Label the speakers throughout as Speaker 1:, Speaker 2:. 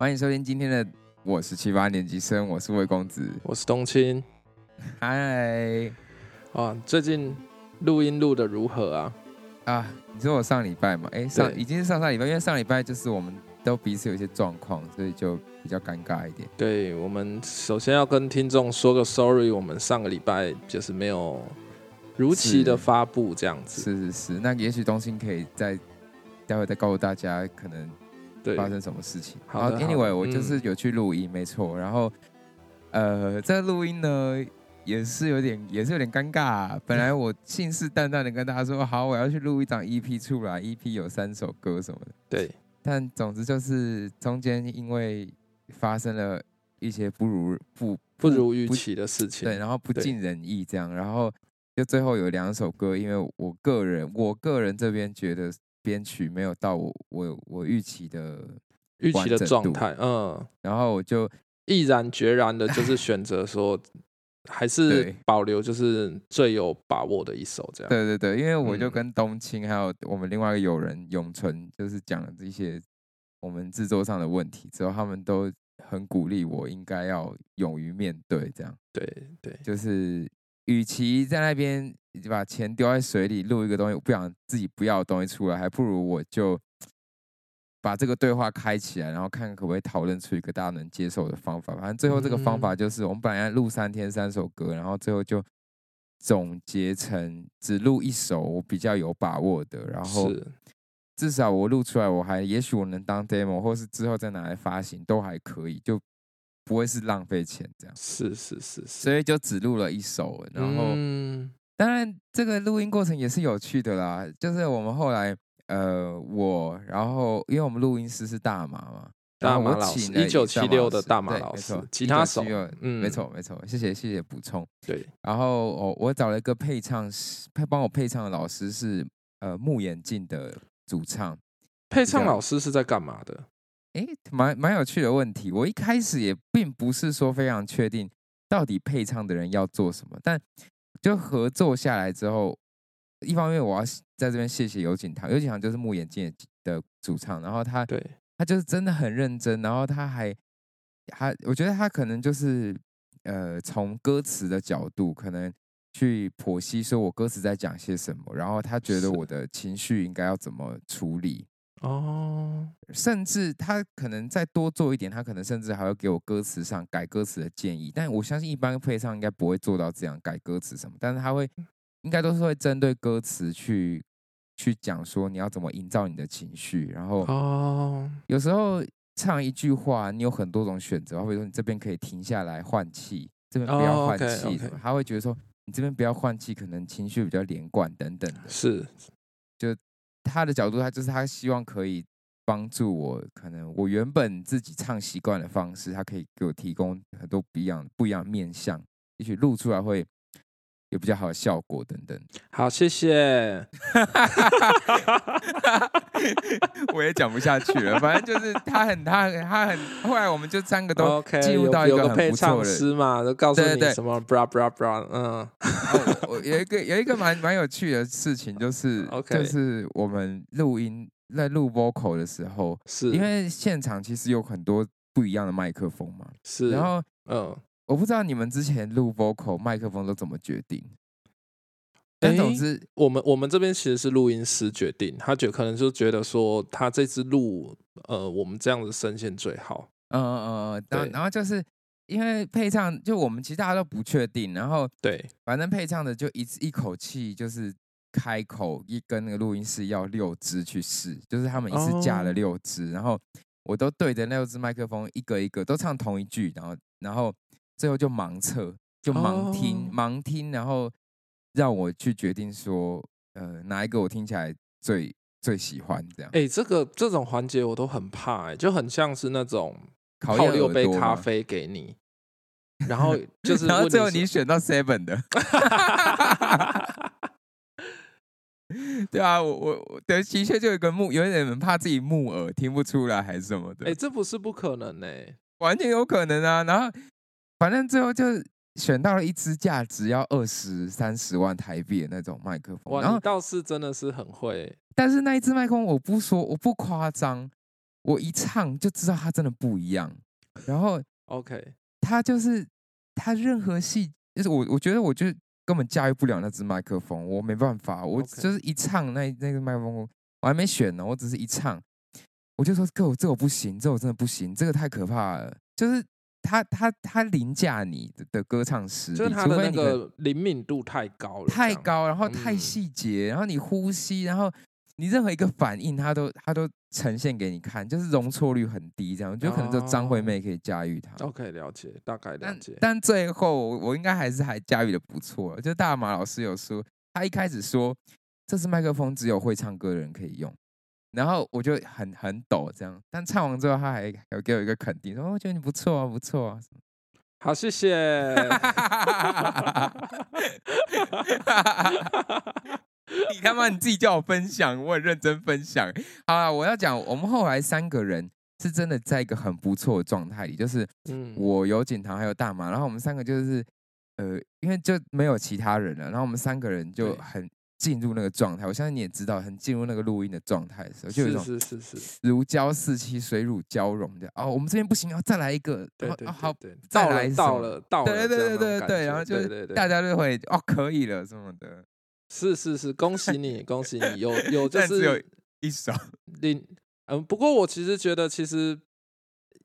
Speaker 1: 欢迎收听今天的，我是七八年级生，我是魏公子，
Speaker 2: 我是冬青。
Speaker 1: 嗨，
Speaker 2: 啊，最近录音录的如何啊？
Speaker 1: 啊，你说我上礼拜嘛？哎，上已经是上上礼拜，因为上礼拜就是我们都彼此有一些状况，所以就比较尴尬一点。
Speaker 2: 对我们首先要跟听众说个 sorry，我们上个礼拜就是没有如期的发布这样子。
Speaker 1: 是是是，那也许东青可以在待会再告诉大家可能。发生什么事情？
Speaker 2: 好
Speaker 1: ，Anyway，我就是有去录音，没错。然后，呃，这录音呢也是有点，也是有点尴尬。本来我信誓旦旦的跟大家说，好，我要去录一张 EP 出来，EP 有三首歌什么的。
Speaker 2: 对。
Speaker 1: 但总之就是中间因为发生了一些不如不
Speaker 2: 不如预期的事情，
Speaker 1: 对，然后不尽人意这样，然后就最后有两首歌，因为我个人，我个人这边觉得。编曲没有到我我我预期的
Speaker 2: 预期的状态，嗯，
Speaker 1: 然后我就
Speaker 2: 毅然决然的，就是选择说，还是保留就是最有把握的一首这样。
Speaker 1: 对对对，因为我就跟冬青还有我们另外一个友人永存，就是讲了这些我们制作上的问题之后，他们都很鼓励我应该要勇于面对这样。
Speaker 2: 对对，
Speaker 1: 就是与其在那边。你把钱丢在水里录一个东西，我不想自己不要的东西出来，还不如我就把这个对话开起来，然后看看可不可以讨论出一个大家能接受的方法。反正最后这个方法就是，我们本来录三天三首歌，然后最后就总结成只录一首我比较有把握的，然后至少我录出来，我还也许我能当 demo，或是之后再拿来发行都还可以，就不会是浪费钱这样。
Speaker 2: 是是是，
Speaker 1: 所以就只录了一首，然后。当然，这个录音过程也是有趣的啦。就是我们后来，呃，我，然后因为我们录音师是大马嘛，
Speaker 2: 大马老师，一九七六的大马老师，其他手，
Speaker 1: 嗯，没错没错，谢谢谢谢补充。
Speaker 2: 对，
Speaker 1: 然后我我找了一个配唱师，配帮我配唱的老师是呃木眼镜的主唱。
Speaker 2: 配唱老师是在干嘛的？
Speaker 1: 哎，蛮蛮有趣的问题。我一开始也并不是说非常确定到底配唱的人要做什么，但。就合作下来之后，一方面我要在这边谢谢尤景堂，尤景堂就是木眼镜的主唱，然后他
Speaker 2: 对
Speaker 1: 他就是真的很认真，然后他还他我觉得他可能就是呃从歌词的角度可能去剖析说我歌词在讲些什么，然后他觉得我的情绪应该要怎么处理。哦，甚至他可能再多做一点，他可能甚至还会给我歌词上改歌词的建议。但我相信一般配唱应该不会做到这样改歌词什么，但是他会应该都是会针对歌词去去讲说你要怎么营造你的情绪。然后哦，有时候唱一句话，你有很多种选择，比如说你这边可以停下来换气，这边不要换气，他会觉得说你这边不要换气，可能情绪比较连贯等等的。
Speaker 2: 是，
Speaker 1: 就。他的角度，他就是他希望可以帮助我，可能我原本自己唱习惯的方式，他可以给我提供很多不一样、不一样面相，也许录出来会。有比较好的效果等等。
Speaker 2: 好，谢谢。
Speaker 1: 我也讲不下去了，反正就是他很他很他很。后来我们就三个都进入到一
Speaker 2: 个
Speaker 1: 很不错的
Speaker 2: 师嘛，都告诉你什么 bra bra bra。嗯，
Speaker 1: 我有一个有一个蛮蛮有趣的事情，就是就是我们录音在录 vocal 的时候，
Speaker 2: 是
Speaker 1: 因为现场其实有很多不一样的麦克风嘛，
Speaker 2: 是，
Speaker 1: 然后嗯。我不知道你们之前录 vocal 麦克风都怎么决定，但总之
Speaker 2: 我们我们这边其实是录音师决定，他觉可能就觉得说他这次录呃我们这样子声线最好，
Speaker 1: 嗯嗯嗯，然后然后就是因为配唱就我们其实大家都不确定，然后
Speaker 2: 对，
Speaker 1: 反正配唱的就一一口气就是开口一跟那个录音师要六支去试，就是他们一次架了六支，然后我都对着那六支麦克风一个一个都唱同一句，然后然后。最后就盲测，就盲听，盲听，然后让我去决定说，呃，哪一个我听起来最最喜欢这样。
Speaker 2: 哎，这个这种环节我都很怕，哎，就很像是那种泡六杯咖啡给你，然后就是，
Speaker 1: 然后最后你选到 seven 的，对啊，我我我的的确就有一个木，有点很怕自己木耳听不出来还是什么的。
Speaker 2: 哎，这不是不可能呢，
Speaker 1: 完全有可能啊，然后。反正最后就选到了一支价值要二十三十万台币的那种麦克风。
Speaker 2: 哇，你倒是真的是很会。
Speaker 1: 但是那一支麦克风，我不说，我不夸张，我一唱就知道它真的不一样。然后
Speaker 2: OK，
Speaker 1: 它就是它任何细，就是我我觉得我就根本驾驭不了那只麦克风，我没办法，我就是一唱那那个麦克风，我还没选呢，我只是一唱，我就说这我不行，这我真的不行，这个太可怕了，就是。他他他凌驾你的的歌唱实力，
Speaker 2: 就是他的那个灵敏度太高了，
Speaker 1: 太高，然后太
Speaker 2: 嗯
Speaker 1: 细节，然后你呼吸，然后你任何一个反应，他都他都呈现给你看，就是容错率很低，这样就可能就张惠
Speaker 2: 哦
Speaker 1: 妹可以驾驭它。
Speaker 2: OK，了解，大概了
Speaker 1: 但
Speaker 2: 解。
Speaker 1: 但最后我我应该还是还驾驭的不错，就大马老师有说，他一开始说这支麦克风只有会唱歌的人可以用。然后我就很很抖这样，但唱完之后他还有给我一个肯定，说哦我觉得你不错啊，不错啊。
Speaker 2: 好，谢谢。
Speaker 1: 你他妈你自己叫我分享，我很认真分享。好了，我要讲，我们后来三个人是真的在一个很不错的状态里，就是
Speaker 2: 嗯，
Speaker 1: 我有景堂还有大马，然后我们三个就是呃，因为就没有其他人了，然后我们三个人就很进入那个状态。我相信你也知道，很进入那个录音的状态的时候，就有一种
Speaker 2: 是是是是，
Speaker 1: 如胶似漆、水乳交融的。哦，我们这边不行，要再来一个，
Speaker 2: 对对
Speaker 1: 好，再来什么
Speaker 2: 了到了，
Speaker 1: 对对对对对对，然后就大，家就会哦可以了什么的。
Speaker 2: 是是是，恭喜你，恭喜你，有有就
Speaker 1: 但只有
Speaker 2: 是
Speaker 1: 一首，
Speaker 2: 另嗯，不过我其实觉得其实。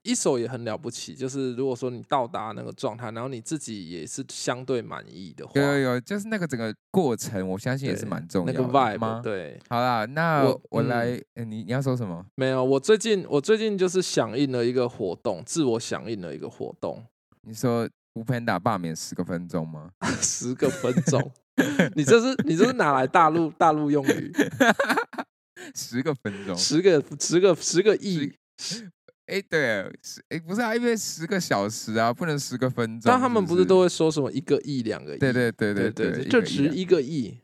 Speaker 2: 一手也很了不起，就是如果说你到达那个状态，然后你自己也是相对满意的话，
Speaker 1: 有有有，就是那个整个过程，我相信也是蛮重要的那个
Speaker 2: vibe，
Speaker 1: 吗？
Speaker 2: 对，
Speaker 1: 好啦，那
Speaker 2: 我嗯
Speaker 1: 我来，呃你你要说什么？
Speaker 2: 没有，我最近我最近就是响应了一个活动，自我响应了一个活动，
Speaker 1: 你说无 panda 罢免十个分钟吗？
Speaker 2: 十个分钟，你这是你这是哪来大陆大陆用语？
Speaker 1: 十个分钟，
Speaker 2: 十个十个十个亿，
Speaker 1: 哎，对，十哎不是啊，因为十个小时啊，不能十个分钟。
Speaker 2: 但他们
Speaker 1: 不
Speaker 2: 不是都会说什么一个亿、两个亿？
Speaker 1: 对对对
Speaker 2: 对
Speaker 1: 对，
Speaker 2: 就值一个亿。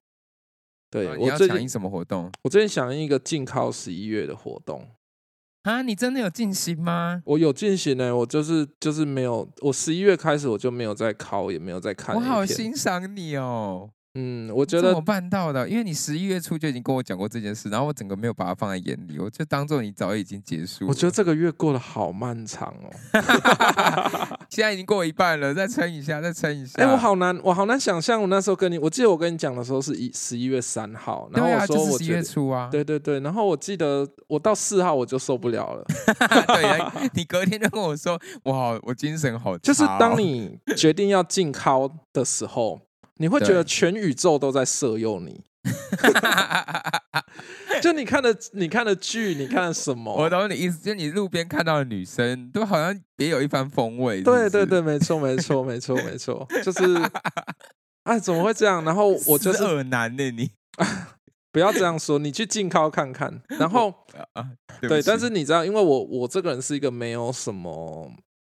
Speaker 2: 对我最近
Speaker 1: 什么活动
Speaker 2: 我最近响应一个禁靠十一月的活动，
Speaker 1: 啊？你真的有进行吗？
Speaker 2: 我有进行呢，我就是就是没有，我十一月开始我就没有再考，也没有再看
Speaker 1: 我好欣赏你哦，
Speaker 2: 嗯，我觉得
Speaker 1: 怎么办到的？因为你十一月初就已经跟我讲过这件事，然后我整个没有把它放在眼里，我就当做你早已经结束。
Speaker 2: 我觉得这个月过得好漫长哦。
Speaker 1: 现在已经过一半了，再撑一下，再撑一下。
Speaker 2: 哎、我好难，我好难想象。我那时候跟你，我记得我跟你讲的时候是一十一月三号，然后我说
Speaker 1: 就是十一
Speaker 2: 我觉得，
Speaker 1: 月初啊。
Speaker 2: 对对对，然后我记得我到四号我就受不了了，
Speaker 1: 对，你隔天就跟我说，哇，我精神好哦、
Speaker 2: 就是当你决定要进考的时候，你会觉得全宇宙都在色诱你。就你看的，你看的剧，你看的什么？
Speaker 1: 我懂你意思，就你路边看到的女生都好像别有一番风味。是不是
Speaker 2: 对对对，，没错没错没错没错，就是，哎，怎么会这样？然后我就是
Speaker 1: 耳男呢，你
Speaker 2: 不要这样说，你去近靠看看，然后。
Speaker 1: 啊，对
Speaker 2: 对，但是你知道，因为我我这个人是一个没有什么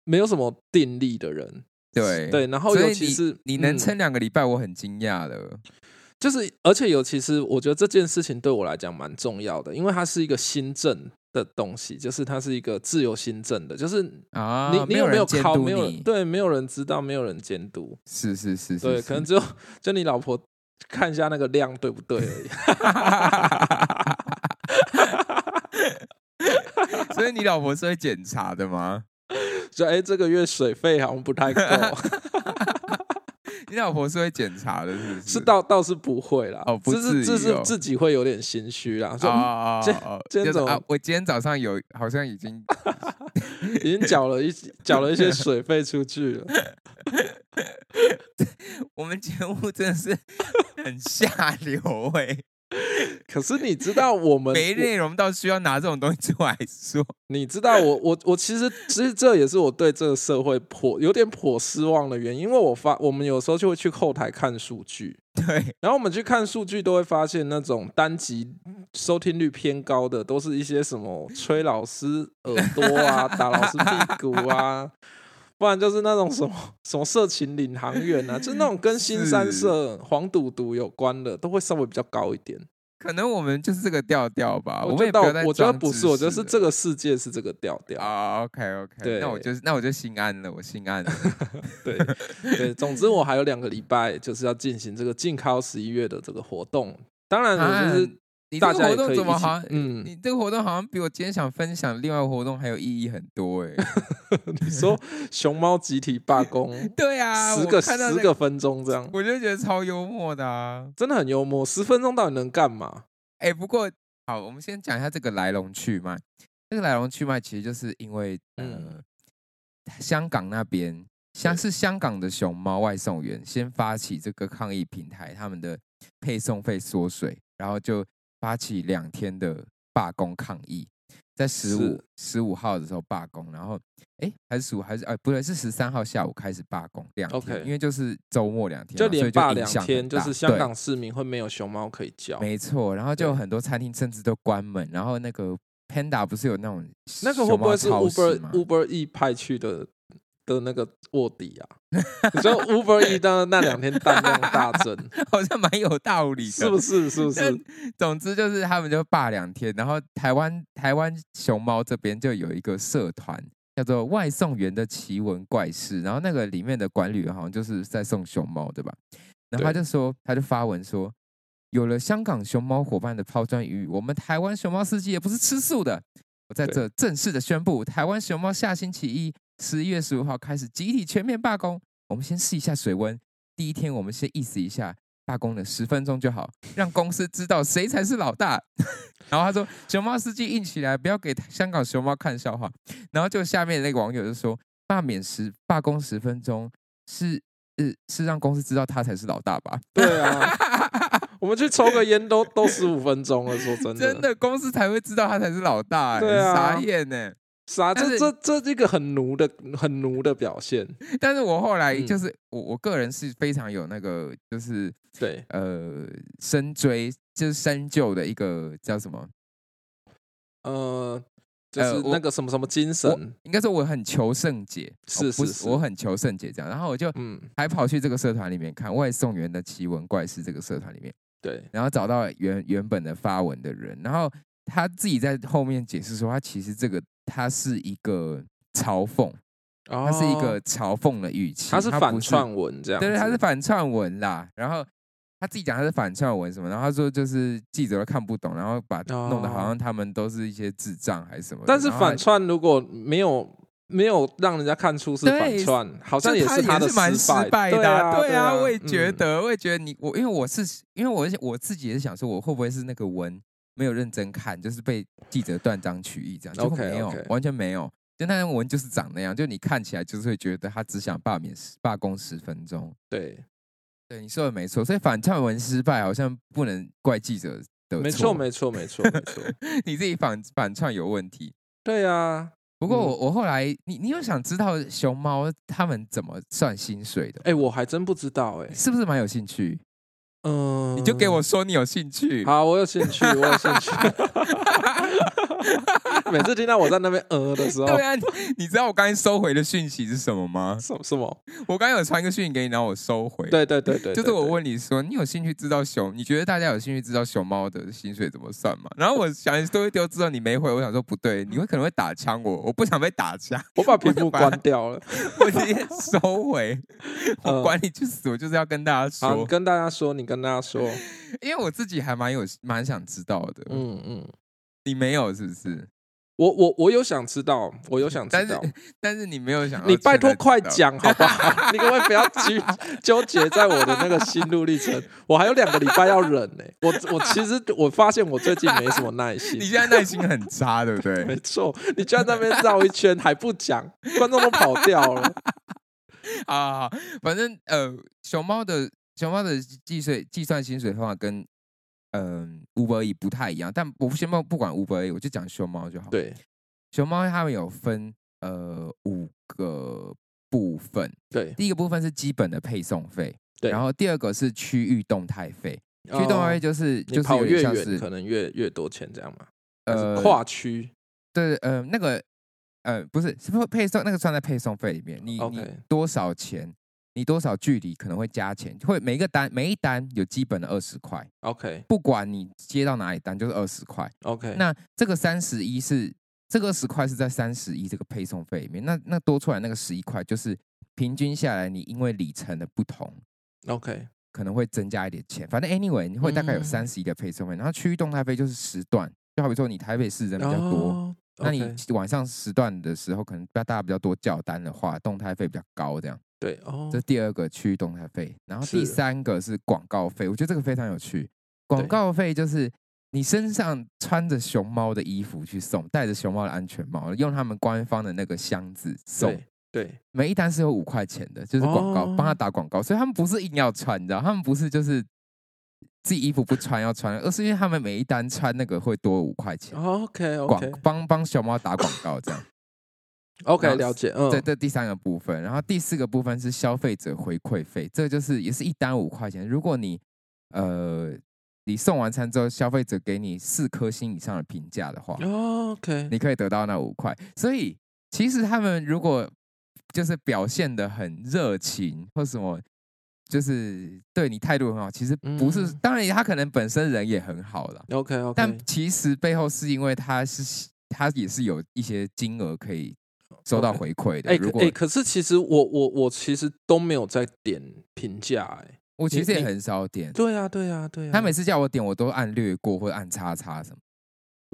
Speaker 2: 没有什么定力的人，
Speaker 1: 对
Speaker 2: 对，然后尤其是嗯
Speaker 1: 你能撑两个礼拜，我很惊讶了。
Speaker 2: 就是而且尤其是我觉得这件事情对我来讲蛮重要的，因为它是一个新政的东西，就是它是一个自由新政的，就是
Speaker 1: 啊，
Speaker 2: 你你有没有
Speaker 1: 监
Speaker 2: 考，
Speaker 1: 督
Speaker 2: 没有？对，没有人知道，没有人监督，
Speaker 1: 是是是是，
Speaker 2: 对，可能只有就你老婆看一下那个量对不对而已。
Speaker 1: 所以你老婆是会检查的吗？
Speaker 2: 就哎、这个月水费好像不太够，
Speaker 1: 你老婆是会检查的，是不是？
Speaker 2: 是倒倒是不会啦，
Speaker 1: 哦不
Speaker 2: 这是这是自己会有点心虚啦，说、今
Speaker 1: 啊！
Speaker 2: 今天怎么
Speaker 1: 就是啊？我今天早上有好像已经
Speaker 2: 已经缴了一缴了一些水费出去了。
Speaker 1: 我们节目真的是很下流哎、
Speaker 2: 可是你知道我们，
Speaker 1: 没内容到需要拿这种东西出来说。
Speaker 2: 你知道我我我其实其实这也是我对这个社会颇有点颇失望的原因，因为我发我们有时候就会去后台看数据，
Speaker 1: 对，
Speaker 2: 然后我们去看数据都会发现那种单集收听率偏高的，都是一些什么吹老师耳朵啊、打老师屁股啊。不然就是那种什么 什么色情领航员啊，就是那种跟新三社黄赌毒有关的，都会稍微比较高一点。
Speaker 1: 可能我们就是这个调调吧。我们
Speaker 2: 我觉得
Speaker 1: 也不要
Speaker 2: 我觉得不是，我觉得是这个世界是这个调调。
Speaker 1: 啊。OK OK，
Speaker 2: 对
Speaker 1: 那我就那我就心安了，我心安了。
Speaker 2: 对对，总之我还有两个礼拜就是要进行这个禁靠十一月的这个活动。当然，我就是
Speaker 1: 啊你这个活动怎么好像？
Speaker 2: 嗯
Speaker 1: 你这个活动好像比我今天想分享另外活动还有意义很多哎、
Speaker 2: 你说 熊猫集体罢工
Speaker 1: 对啊，
Speaker 2: 十个十个分钟这样，
Speaker 1: 我就觉得超幽默的啊。
Speaker 2: 真的很幽默。十分钟到底能干嘛？
Speaker 1: 哎、不过好，我们先讲一下这个来龙去脉。这个来龙去脉其实就是因为呃，
Speaker 2: 嗯
Speaker 1: 香港那边像是香港的熊猫外送员先发起这个抗议平台，他们的配送费缩水，然后就发起两天的罢工抗议，在十五十五号的时候罢工，然后哎还是十五还是哎不对是十三号下午开始罢工两天因为就是周末两天，
Speaker 2: 就连罢两天，就是香港市民会没有熊猫可以叫。
Speaker 1: 没错，然后就有很多餐厅甚至都关门，然后那个 Panda 不是有那种
Speaker 2: 那个会不会是 Uber Uber E 派去的的那个卧底啊？你说 Uber E 的那两天单量大增，
Speaker 1: 好像蛮有道理的，
Speaker 2: 是不是？是不是？
Speaker 1: 总之就是他们就罢两天，然后台湾台湾熊猫这边就有一个社团叫做“外送员的奇闻怪事”，然后那个里面的管理员好像就是在送熊猫，对吧？然后他就说，他就发文说，有了香港熊猫伙伴的抛砖引玉，我们台湾熊猫司机也不是吃素的。我在这正式的宣布，台湾熊猫下星期一十一月十五号开始集体全面罢工。我们先试一下水温，第一天我们先意思一下，罢工了十分钟就好，让公司知道谁才是老大。然后他说，熊猫司机硬起来，不要给香港熊猫看笑话。然后就下面那个网友就说，罢免十罢工十分钟是呃是让公司知道他才是老大吧？
Speaker 2: 对啊，我们去抽个烟都都十五分钟了，说真的，
Speaker 1: 真的，公司才会知道他才是老大、欸，
Speaker 2: 对啊
Speaker 1: 傻眼呢、
Speaker 2: 傻，
Speaker 1: 但是
Speaker 2: 这这这一个很奴的很奴的表现。
Speaker 1: 但是我后来
Speaker 2: 嗯
Speaker 1: 就是、我我个人是非常有那个就是
Speaker 2: 对，
Speaker 1: 呃深追就是深究的一个叫什么？
Speaker 2: 呃，就是那个什么什么精
Speaker 1: 我
Speaker 2: 神，
Speaker 1: 应该说我很求圣洁，
Speaker 2: 是是
Speaker 1: 我很求圣洁这样。然后我就
Speaker 2: 嗯，
Speaker 1: 还跑去这个社团里面看外送员的奇闻怪事这个社团里面，
Speaker 2: 对，
Speaker 1: 然后找到原原本的发文的人，然后他自己在后面解释说，他其实这个他是一个嘲讽，
Speaker 2: 它
Speaker 1: 他是一个，嘲讽的语气，
Speaker 2: 它是反串文这样，
Speaker 1: 对对，他是反串文啦。然后他自己讲他是反串文什么，然后他说就是记者都看不懂，然后把弄得好
Speaker 2: 哦
Speaker 1: 像他们都是一些智障还是什么。
Speaker 2: 但是反串如果没有没有让人家看出是反串，好像也是他的
Speaker 1: 失败的
Speaker 2: 对啊，
Speaker 1: 对
Speaker 2: 啊，
Speaker 1: 我也觉
Speaker 2: 嗯
Speaker 1: 得，我也觉得你我因为我是因为我我自己也是想说，我会不会是那个文没有认真看，就是被记者断章取义这样，结果
Speaker 2: OK，
Speaker 1: 没有完全没有。就那篇文就是长那样，就你看起来就是会觉得他只想罢免十罢工十分钟。
Speaker 2: 对，
Speaker 1: 对，你说的没错，所以反串文失败好像不能怪记者的
Speaker 2: 没错，没错，没错，没错，
Speaker 1: 你自己反反串有问题。
Speaker 2: 对啊。
Speaker 1: 不过
Speaker 2: 嗯
Speaker 1: 我我后来，你你有想知道熊猫他们怎么算薪水的？
Speaker 2: 哎，我还真不知道哎，
Speaker 1: 是不是蛮有兴趣？
Speaker 2: 嗯，
Speaker 1: 你就给我说你有兴趣。
Speaker 2: 好，我有兴趣，我有兴趣。每次听到我在那边呃的时候，
Speaker 1: 对啊，你你知道我刚才收回的讯息是什么吗？
Speaker 2: 什什么？
Speaker 1: 我刚才有传一个讯息给你，然后我收回。，
Speaker 2: 对对对对，
Speaker 1: 就是我，问你说，你有兴趣知道熊？你觉得大家有兴趣知道熊猫的薪水怎么算吗？然后我想丢一丢之后你没回，我想说不对，你会可能会打枪我，我不想被打枪，
Speaker 2: 我把屏幕关掉了。
Speaker 1: 我直接收回。我
Speaker 2: 嗯
Speaker 1: 管你去死，我就是要跟大家说，
Speaker 2: 跟大家说，你跟大家说，
Speaker 1: 因为我自己还蛮有蛮想知道的。
Speaker 2: 嗯嗯，
Speaker 1: 你没有是不是？
Speaker 2: 我我我有想知道，我有想知
Speaker 1: 但是
Speaker 2: 道，
Speaker 1: 但是你没有想
Speaker 2: 你拜托快讲好不好？你可不可以不要纠纠结在我的那个心路历程？我还有两个礼拜要忍呢、我我其实我发现我最近没什么耐心
Speaker 1: 你。现在耐心很差，对不对？
Speaker 2: 没错，你居然在那边绕一圈还不讲，观众都跑掉了。
Speaker 1: 好好好，反正呃，熊猫的熊猫的计税计算薪水方法跟嗯 Uber E 不太一样，但我先不不管 Uber E，我就讲熊猫就好。，
Speaker 2: 对
Speaker 1: 熊猫它们有分呃五个部分，
Speaker 2: 对
Speaker 1: 第一个部分是基本的配送费，
Speaker 2: 对，
Speaker 1: 然后第二个是区域动态费，区域动态费
Speaker 2: 哦
Speaker 1: 就是、就是
Speaker 2: 越远，
Speaker 1: 点像是
Speaker 2: 可能越越多钱，这样嘛？
Speaker 1: 呃
Speaker 2: 跨区
Speaker 1: 对呃那个呃不是是不是配送那个算在配送费里面，你你多少钱？你多少距离可能会加钱，会每一个单每一单有基本的二十块
Speaker 2: ，？OK
Speaker 1: 不管你接到哪里单就是二十块。
Speaker 2: OK，
Speaker 1: 那这个三十一是这个二十块是在三十一这个配送费里面，那那多出来那个十一块就是平均下来，你因为里程的不同
Speaker 2: ，OK
Speaker 1: 可能会增加一点钱。反正 anyway 你会大概有
Speaker 2: 嗯
Speaker 1: 三十一个配送费，然后区域动态费就是时段，就好比说你台北市人比较多，
Speaker 2: 哦
Speaker 1: 那你晚上时段的时候，可能大家比较多叫单的话，动态费比较高，这样。
Speaker 2: 对哦
Speaker 1: 这，第二个区域动态费，然后第三个是广告费，我觉得这个非常有趣。广告费就是你身上穿着熊猫的衣服去送，戴着熊猫的安全帽，用他们官方的那个箱子送，
Speaker 2: 对对
Speaker 1: 每一单是有五块钱的，就是广告，
Speaker 2: 哦
Speaker 1: 帮他打广告，所以他们不是硬要穿，你知道，他们不是就是自己衣服不穿要穿，而是因为他们每一单穿那个会多五块钱
Speaker 2: ，，OK
Speaker 1: 广
Speaker 2: OK
Speaker 1: 帮帮熊猫打广告这样。
Speaker 2: OK 了解，嗯，
Speaker 1: 这这第三个部分，然后第四个部分是消费者回馈费，这就是也是一单五块钱。如果你呃你送完餐之后，消费者给你四颗星以上的评价的话，
Speaker 2: 哦 OK，
Speaker 1: 你可以得到那五块。所以其实他们如果就是表现的很热情或什么，就是对你态度很好，其实不是，
Speaker 2: 嗯
Speaker 1: 当然他可能本身人也很好了
Speaker 2: ，OK OK，
Speaker 1: 但其实背后是因为他是他也是有一些金额可以收到回馈的。
Speaker 2: 哎、
Speaker 1: 如果
Speaker 2: 可是其实我我我其实都没有在点评价，哎，
Speaker 1: 我其实也很少点，
Speaker 2: 对啊对啊对啊，
Speaker 1: 他每次叫我点，我都按略过或按叉叉什么。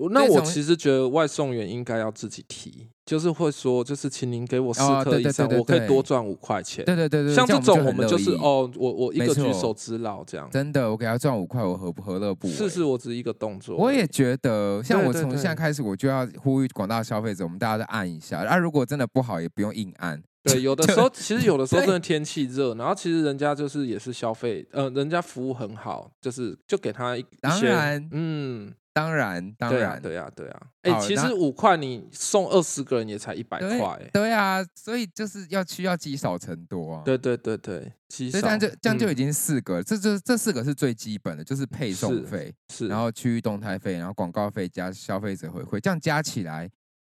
Speaker 2: 我那我其实觉得外送员应该要自己提，就是会说，就是请您给我四
Speaker 1: 哦对
Speaker 2: 颗以上，
Speaker 1: 对对对
Speaker 2: 我可以多赚五块钱。
Speaker 1: 对对对对，
Speaker 2: 像
Speaker 1: 这
Speaker 2: 种我们就是哦，我我一个举手之劳这样。
Speaker 1: 真的，我给他赚五块，我何不何乐不为？
Speaker 2: 是是，我只是一个动作。
Speaker 1: 我也觉得，像我从现在开始，我就要呼吁广大消费者，我们大家再按一下。啊，如果真的不好，也不用硬按。
Speaker 2: 对，有的时候其实有的时候真的天气热，然后其实人家就是也是消费，呃，人家服务很好，就是就给他一一
Speaker 1: 当
Speaker 2: 些
Speaker 1: 然
Speaker 2: 嗯，
Speaker 1: 当然，当然，
Speaker 2: 对啊，对啊。哎、其实五块你送二十个人也才一百
Speaker 1: 对
Speaker 2: 块，哎
Speaker 1: 对啊，所以就是要需要积少成多啊。
Speaker 2: 对对对对，积少
Speaker 1: 所以这样就这样就已
Speaker 2: 嗯
Speaker 1: 经四个了，这这这四个是最基本的，就是配送费，
Speaker 2: 是，
Speaker 1: 然后区域动态费，然后广告费加消费者回馈，这样加起来，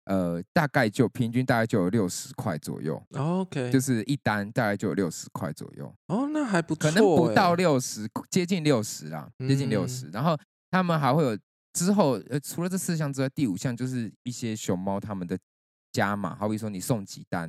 Speaker 1: 呃，大概就平均大概就有六十块左右，
Speaker 2: 哦 OK，
Speaker 1: 就是一单大概就有六十块左右，
Speaker 2: 哦，那还不错、
Speaker 1: 可能不到
Speaker 2: 哎
Speaker 1: 六十，接近六十啦，接近六
Speaker 2: 嗯
Speaker 1: 十。然后他们还会有之后，呃，除了这四项之外，第五项就是一些熊猫他们的加码，好比说你送几单，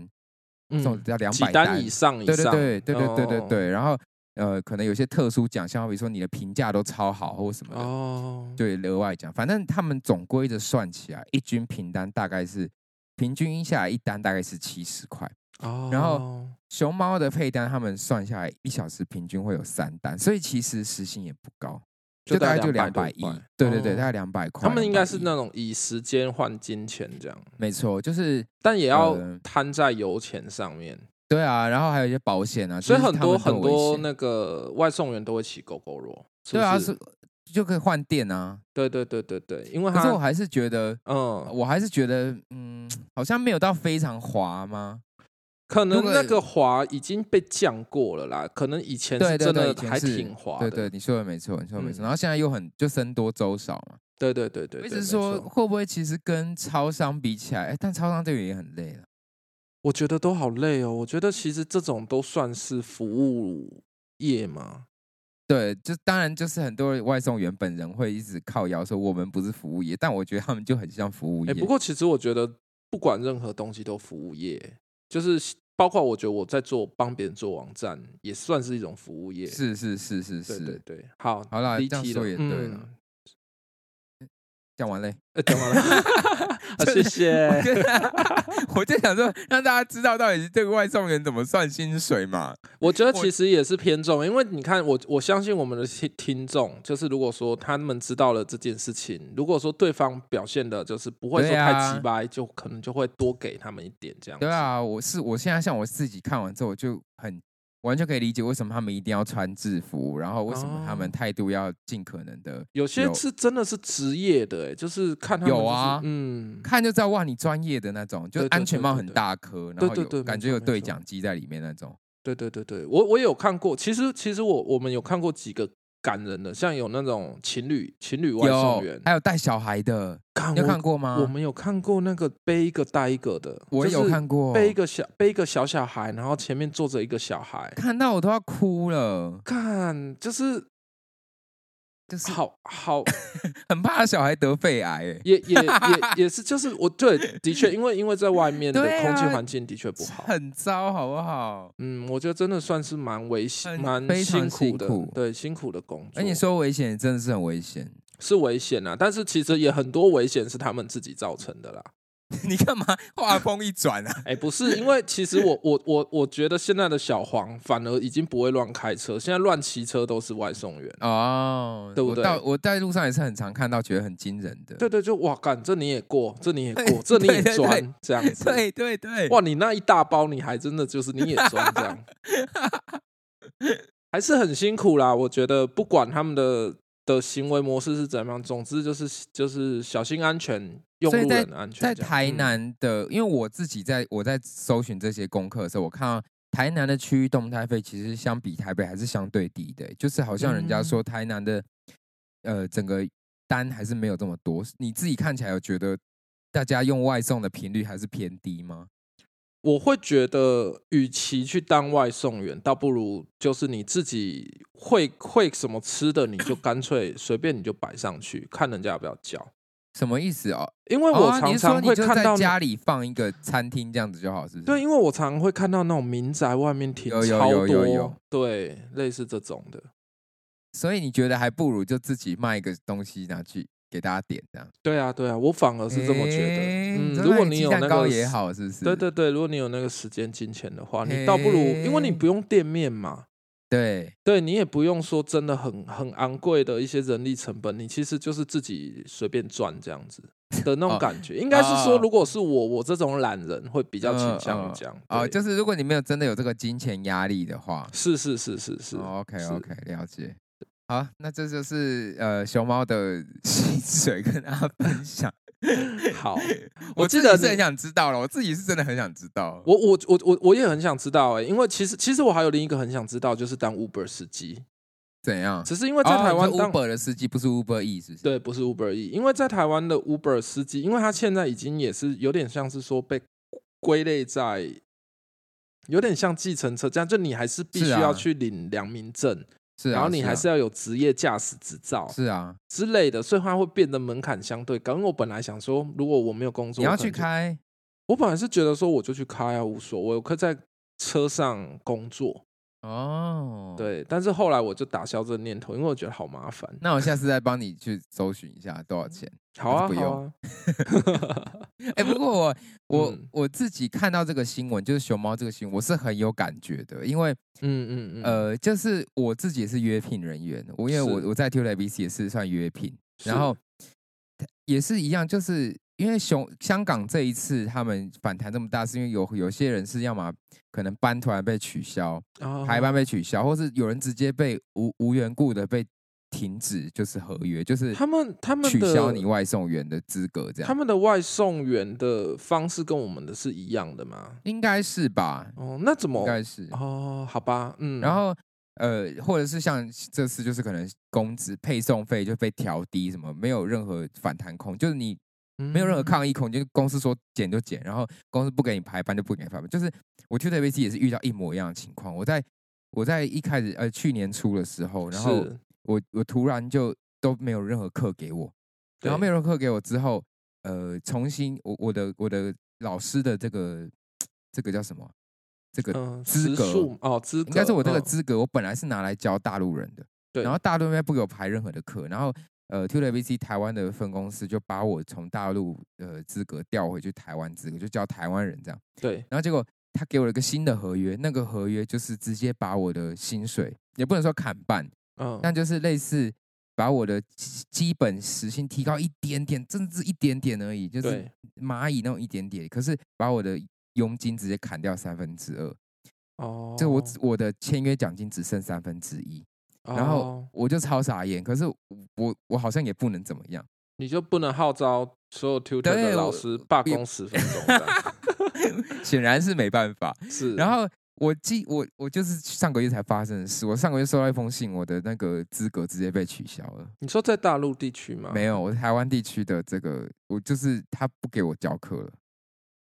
Speaker 1: 送
Speaker 2: 嗯
Speaker 1: 要两
Speaker 2: 几
Speaker 1: 百
Speaker 2: 单以上以
Speaker 1: 对对，对对对对对
Speaker 2: 哦
Speaker 1: 对，然后呃，可能有些特殊奖项，好比说你的评价都超好或什么的，
Speaker 2: 哦，
Speaker 1: 对，额外奖。反正他们总归的算起来，一均平单大概是平均下来一单大概是七十块。
Speaker 2: 哦，
Speaker 1: 然后熊猫的配单，他们算下来一小时平均会有三单，所以其实时薪也不高，就大概就两百一
Speaker 2: 200多块。
Speaker 1: 对对对，
Speaker 2: 哦
Speaker 1: 大概两百块。
Speaker 2: 他们应该是那种以时间换金钱这样，
Speaker 1: 没错，就是
Speaker 2: 但也要
Speaker 1: 呃
Speaker 2: 摊在油钱上面，
Speaker 1: 对啊，然后还有一些保险啊，
Speaker 2: 所以很多很多那个外送员都会骑狗狗肉，是
Speaker 1: 对啊，
Speaker 2: 是
Speaker 1: 是就可以换电啊。
Speaker 2: 对对对对对，因为他
Speaker 1: 可是我还是觉得，
Speaker 2: 嗯，
Speaker 1: 我还是觉得，嗯，好像没有到非常滑吗？
Speaker 2: 可能那个滑已经被降过了啦，可能以前是真的还挺滑的，
Speaker 1: 对对，你说的没错，你说的没错。
Speaker 2: 嗯
Speaker 1: 然后现在又很就僧多粥少嘛，
Speaker 2: 对对对对
Speaker 1: 我一直说
Speaker 2: 错
Speaker 1: 会不会其实跟超商比起来，哎，但超商这个也很累了。
Speaker 2: 我觉得都好累哦。我觉得其实这种都算是服务业嘛。
Speaker 1: 对，就当然就是很多外送员本人会一直靠腰说我们不是服务业，但我觉得他们就很像服务业。
Speaker 2: 哎，不过其实我觉得不管任何东西都服务业，就是包括我觉得我在做帮别人做网站，也算是一种服务业。
Speaker 1: 是是是是
Speaker 2: 对对
Speaker 1: 是，
Speaker 2: 对，好，
Speaker 1: 好
Speaker 2: 了
Speaker 1: 这样说也对讲完嘞。
Speaker 2: 呃讲完了，啊谢谢。
Speaker 1: 我就想说，让大家知道到底是这个外送员怎么算薪水嘛。
Speaker 2: 我觉得其实也是偏重，因为你看我我相信我们的听听众，就是如果说他们知道了这件事情，如果说对方表现的就是不会说太直白，就可能就会多给他们一点这样子。
Speaker 1: 对啊，我是我现在像我自己看完之后，我就很完全可以理解为什么他们一定要穿制服，然后为什么他们
Speaker 2: 哦。
Speaker 1: 态度要尽可能的
Speaker 2: 有些是真的是职业的、欸，就是看他们、就是、
Speaker 1: 有啊。
Speaker 2: 嗯，
Speaker 1: 看就知道哇，你专业的那种，就安全帽很大颗，然后有感觉有对讲机在里面那种。
Speaker 2: 对对对对，我我也有看过。其实其实我我们有看过几个感人的，像有那种情侣情侣外送
Speaker 1: 有
Speaker 2: 员，
Speaker 1: 还有带小孩的，看有
Speaker 2: 看
Speaker 1: 过吗？
Speaker 2: 我们有看过那个背一个带一个的，
Speaker 1: 我也有看过，
Speaker 2: 背一个小背一个小小孩，然后前面坐着一个小孩，
Speaker 1: 看到我都要哭了。
Speaker 2: 看就是
Speaker 1: 就是
Speaker 2: 好好
Speaker 1: 很怕小孩得肺癌，哎，
Speaker 2: 也也也 也是，就是我对的确，因为因为在外面的空气环境的确不好。
Speaker 1: 很糟，好不好？
Speaker 2: 嗯，我觉得真的算是蛮危险、蛮辛苦的，对辛苦的工作。
Speaker 1: 哎你说危险，真的是很危险。
Speaker 2: 是危险啊，但是其实也很多危险是他们自己造成的啦。
Speaker 1: 你干嘛话锋一转啊？
Speaker 2: 哎，不是，因为其实我我我我觉得现在的小黄反而已经不会乱开车，现在乱骑车都是外送员。
Speaker 1: 哦，
Speaker 2: 对不对
Speaker 1: 我在路上也是很常看到，觉得很惊人的。
Speaker 2: 对对，就哇干，这你也过，这你也
Speaker 1: 对
Speaker 2: 过，这你也
Speaker 1: 对对
Speaker 2: 钻，这样子。
Speaker 1: 对对对，
Speaker 2: 哇，你那一大包，你还真的就是你也钻这样，还是很辛苦啦。我觉得不管他们的的行为模式是怎么样，总之就是就是小心安全，用路
Speaker 1: 所以在
Speaker 2: 人安全。
Speaker 1: 在台
Speaker 2: 嗯
Speaker 1: 南的，因为我自己在我在搜寻这些功课的时候，我看到台南的区域动态费其实相比台北还是相对低的，就是好像人家
Speaker 2: 嗯
Speaker 1: 说台南的呃整个单还是没有这么多。你自己看起来有觉得大家用外送的频率还是偏低吗？
Speaker 2: 我会觉得，与其去当外送员，倒不如就是你自己会会什么吃的，你就干脆随便你就摆上去，看人家要不要叫。
Speaker 1: 什么意思哦？
Speaker 2: 因为我常常会看到那
Speaker 1: 家里放一个餐厅这样子就好，是不是？
Speaker 2: 对，因为我常常会看到那种民宅外面停
Speaker 1: 有有
Speaker 2: 超多，
Speaker 1: 有
Speaker 2: 对，类似这种的。
Speaker 1: 所以你觉得还不如就自己卖一个东西拿去给大家点这样？
Speaker 2: 对啊，对啊，我反而是这么觉得。嗯，如果你有那个
Speaker 1: 也好，是不是？
Speaker 2: 对对对，如果你有那个时间金钱的话，你倒不如，因为你不用店面嘛，
Speaker 1: 对
Speaker 2: 对你也不用说真的很很昂贵的一些人力成本，你其实就是自己随便赚这样子 的那种
Speaker 1: 哦
Speaker 2: 感觉。应该是说，
Speaker 1: 哦
Speaker 2: 如果是我，我这种懒人会比较倾向这样。
Speaker 1: 哦，
Speaker 2: 对
Speaker 1: 就是如果你没有真的有这个金钱压力的话，
Speaker 2: 是是是是是
Speaker 1: 哦，OK OK，了解。好，那这就是呃熊猫的 薪水跟大家分享。
Speaker 2: 好，
Speaker 1: 我
Speaker 2: 记得
Speaker 1: 是很想知道了，我自己是真的很想知道。
Speaker 2: 我我我我我也很想知道哎、因为其实其实我还有另一个很想知道，就是当 Uber 司机。
Speaker 1: 怎样？
Speaker 2: 只是因为在台湾
Speaker 1: Uber 的司机不是 Uber E 是不是？
Speaker 2: 对，不是 Uber E，因为在台湾的 Uber 司机，因为他现在已经也是有点像是说被归类在，有点像计程车这样，就你还是必须要去领良民证，
Speaker 1: 是啊，
Speaker 2: 然后你还
Speaker 1: 啊
Speaker 2: 是要有职业驾驶执照
Speaker 1: 是啊，
Speaker 2: 之类的，所以它会变得门槛相对高。因为我本来想说，如果我没有工作，
Speaker 1: 你要去开
Speaker 2: 我本来是觉得说我就去开啊，无所谓，我可以在车上工作。
Speaker 1: 哦。，
Speaker 2: 对，但是后来我就打消这个念头，因为我觉得好麻烦。
Speaker 1: 那我下次再帮你去搜寻一下多少钱。
Speaker 2: 好啊，
Speaker 1: 不
Speaker 2: 好啊，
Speaker 1: 哎、不过我 我、
Speaker 2: 嗯
Speaker 1: 我自己看到这个新闻，就是熊猫这个新闻，我是很有感觉的，因为
Speaker 2: 嗯嗯嗯，
Speaker 1: 呃，就是我自己也是约聘人员，我因为我我在 t u l a b c 也是算约聘，然后也是一样，就是因为熊香港这一次他们反弹这么大，是因为有有些人是要么可能班突然被取消，
Speaker 2: 哦
Speaker 1: 排班被取消，或是有人直接被无无缘故的被停止，就是合约，就是
Speaker 2: 他们他们
Speaker 1: 取消你外送员的资格，这样
Speaker 2: 他们的外送员的方式跟我们的是一样的吗？
Speaker 1: 应该是吧？
Speaker 2: 哦，那怎么
Speaker 1: 应？该是。
Speaker 2: 哦，好吧，嗯，
Speaker 1: 然后呃，或者是像这次就是可能工资配送费就被调低，什么没有任何反弹空，就是你没有任何
Speaker 2: 嗯。
Speaker 1: 抗议空间，公司说减就减，然后公司不给你排班就不给你排班，就是我去特别 c 也是遇到一模一样的情况。我在我在一开始呃去年初的时候，然后我我突然就都没有任何课给我，然后没有任何课给我之后，呃，重新我我的我的老师的这个这个叫什么？这个
Speaker 2: 嗯
Speaker 1: 资格
Speaker 2: 哦，资格
Speaker 1: 应该是我这个
Speaker 2: 嗯。
Speaker 1: 资格，我本来是拿来教大陆人的，
Speaker 2: 对。
Speaker 1: 然后大陆那边不给我排任何的课，然后呃 t u l a b c 台湾的分公司就把我从大陆呃资格调回去台湾资格，就叫台湾人这样，
Speaker 2: 对。
Speaker 1: 然后结果他给我了一个新的合约，那个合约就是直接把我的薪水也不能说砍半，
Speaker 2: 嗯。
Speaker 1: 但就是类似把我的基基本时薪提高一点点，甚至一点点而已，就是蚂蚁那种一点点，可是把我的佣金直接砍掉三分之二，
Speaker 2: 哦，
Speaker 1: 这我只我的签约奖金只剩三分之一，然后
Speaker 2: 哦
Speaker 1: 我就超傻眼，可是我我好像也不能怎么样，
Speaker 2: 你就不能号召所有 tutor 的老师罢工十分钟
Speaker 1: 显然是没办法。
Speaker 2: 是，
Speaker 1: 然后我记我我就是上个月才发生的事，我上个月收到一封信，我的那个资格直接被取消了。
Speaker 2: 你说在大陆地区吗？
Speaker 1: 没有，我台湾地区的这个，我就是他不给我教课了，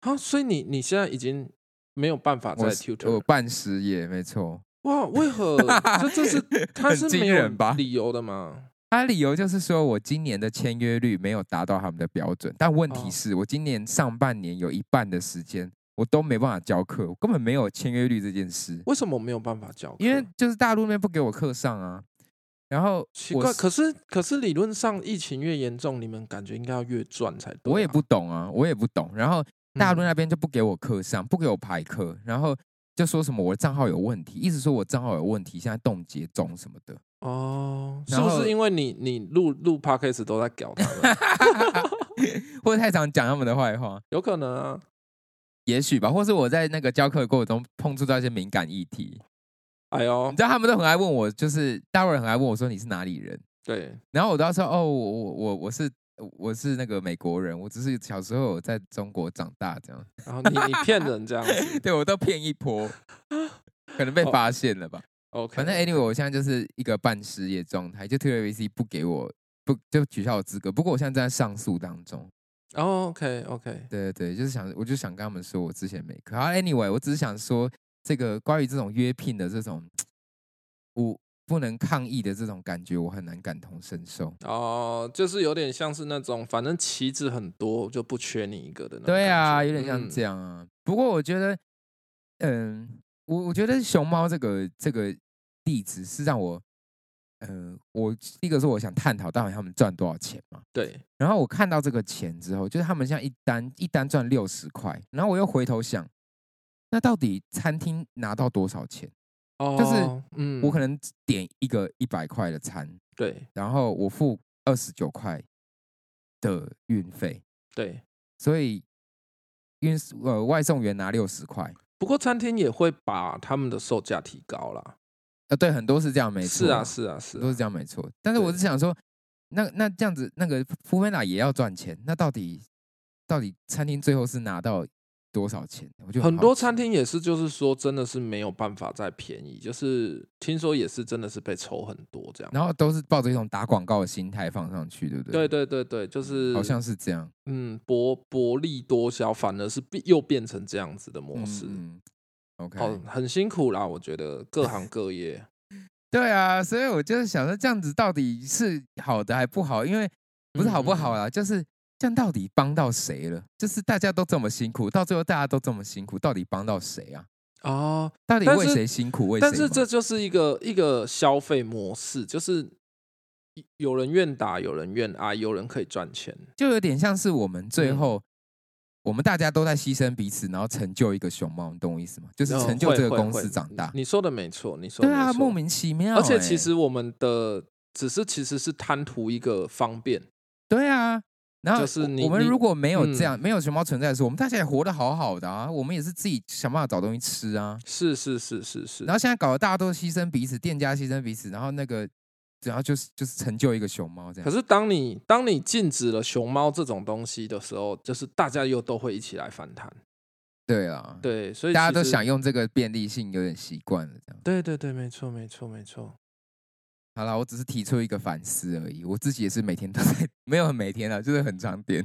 Speaker 2: 啊，所以你你现在已经没有办法在 tutor
Speaker 1: 我办失业，没错。
Speaker 2: 哇？为 何这这是 他是没
Speaker 1: 吧
Speaker 2: 理由的吗？
Speaker 1: 他理由就是说我今年的签约率没有达到他们的标准，但问题
Speaker 2: 哦
Speaker 1: 是我今年上半年有一半的时间我都没办法教课，我根本没有签约率这件事，
Speaker 2: 为什么没有办法教？
Speaker 1: 因为就是大陆那边不给我课上啊。然后
Speaker 2: 奇怪，可是可是理论上疫情越严重，你们感觉应该要越赚才对、
Speaker 1: 我也不，懂啊，我也不懂。然后大陆
Speaker 2: 嗯
Speaker 1: 那边就不给我课上，不给我排课，然后就说什么我的账号有问题，一直说我账号有问题，现在冻结中什么的。
Speaker 2: 哦，是不是因为你你录录 podcast 都在搞他们？
Speaker 1: 或者太常讲他们的坏话，
Speaker 2: 有可能啊。
Speaker 1: 也许吧，或是我在那个教课的过程中碰触到一些敏感议题，
Speaker 2: 哎呦
Speaker 1: 你知，道他们都很爱问我，就是大陆人很爱问我说你是哪里人，
Speaker 2: 对，
Speaker 1: 然后我都要说哦，我我我我是我是那个美国人，我只是小时候有在中国长大这样，
Speaker 2: 然后你你骗人这样子
Speaker 1: 对我都骗一波，可能被
Speaker 2: 哦
Speaker 1: 发现了吧。
Speaker 2: ，OK，
Speaker 1: 反正 anyway，我现在就是一个半失业状态，就 TVC 不给我不就取消我资格，不过我现在正在上诉当中。
Speaker 2: 哦，OK OK，
Speaker 1: 对对对，就是想我就想跟他们说我之前没课。好，anyway，我只是想说这个关于这种约聘的这种 我不能抗议的这种感觉，我很难感同身受。
Speaker 2: 哦，就是有点像是那种，反正棋子很多，就不缺你一个的那种。
Speaker 1: 对啊，有点像这
Speaker 2: 样。
Speaker 1: 样啊。不过我觉得，嗯，我我觉得熊猫这个这个例子是让我，嗯，我第一个是我想探讨到底他们赚多少钱嘛。
Speaker 2: 对，
Speaker 1: 然后我看到这个钱之后，就是他们像一单一单赚六十块，然后我又回头想，那到底餐厅拿到多少钱？
Speaker 2: 哦，嗯，
Speaker 1: 我可能点一个一百块的餐，
Speaker 2: 对
Speaker 1: 然后我付二十九块的运费，
Speaker 2: 对。
Speaker 1: 所以运呃外送员拿六十块，
Speaker 2: 不过餐厅也会把他们的售价提高啦。
Speaker 1: 呃，对，很多是这样，没错，
Speaker 2: 是啊，是啊，是啊。
Speaker 1: 都是这样，没错。但是我是想说，那那这样子，那个富菲娜也要赚钱，那到底到底餐厅最后是拿到多少钱？我就
Speaker 2: 很多餐厅也是，就是说真的是没有办法再便宜，就是听说也是真的是被抽很多这样。
Speaker 1: 然后都是抱着一种打广告的心态放上去，对不
Speaker 2: 对
Speaker 1: 对？
Speaker 2: 对对对，就是
Speaker 1: 好像是这样
Speaker 2: 嗯薄薄利多销，反而是变又变成这样子的模式。
Speaker 1: 嗯嗯 OK，、
Speaker 2: 哦，很辛苦啦，我觉得各行 各业。
Speaker 1: 对啊，所以我就是想说，这样子到底是好的还不好？因为不是好不好
Speaker 2: 嗯
Speaker 1: 啦，就是这样到底帮到谁了？就是大家都这么辛苦，到最后大家都这么辛苦，到底帮到谁啊？
Speaker 2: 哦，
Speaker 1: 到底为谁辛苦？为谁
Speaker 2: 但是
Speaker 1: 忙
Speaker 2: 这就是一个一个消费模式，就是有人愿打，有人愿挨，有人可以赚钱。
Speaker 1: 就有点像是我们最
Speaker 2: 嗯
Speaker 1: 后，我们大家都在牺牲彼此，然后成就一个熊猫，你懂我意思吗？就是
Speaker 2: 哦
Speaker 1: 成就这个公司长大。
Speaker 2: 你说的没错，你说的
Speaker 1: 对啊，莫名其妙欸、
Speaker 2: 而且其实我们的只是其实是贪图一个方便，
Speaker 1: 对啊。然后
Speaker 2: 就是
Speaker 1: 我我们如果没有这样，
Speaker 2: 嗯
Speaker 1: 没有熊猫存在的时候，我们大家也活得好好的啊，我们也是自己想办法找东西吃啊。
Speaker 2: 是是是是是
Speaker 1: 然。后现在搞得大家都牺牲彼此，店家牺牲彼此，然后那个，然后就是就是成就一个熊猫这样。
Speaker 2: 可是当你当你禁止了熊猫这种东西的时候，就是大家又都会一起来反弹。
Speaker 1: 对啊，，
Speaker 2: 对，所以
Speaker 1: 大家都想用这个便利性，有点习惯了这样。
Speaker 2: 对对对，没错没错没错。
Speaker 1: 好了，我只是提出一个反思而已，我自己也是每天都在，没有很每天啊，就是很常点。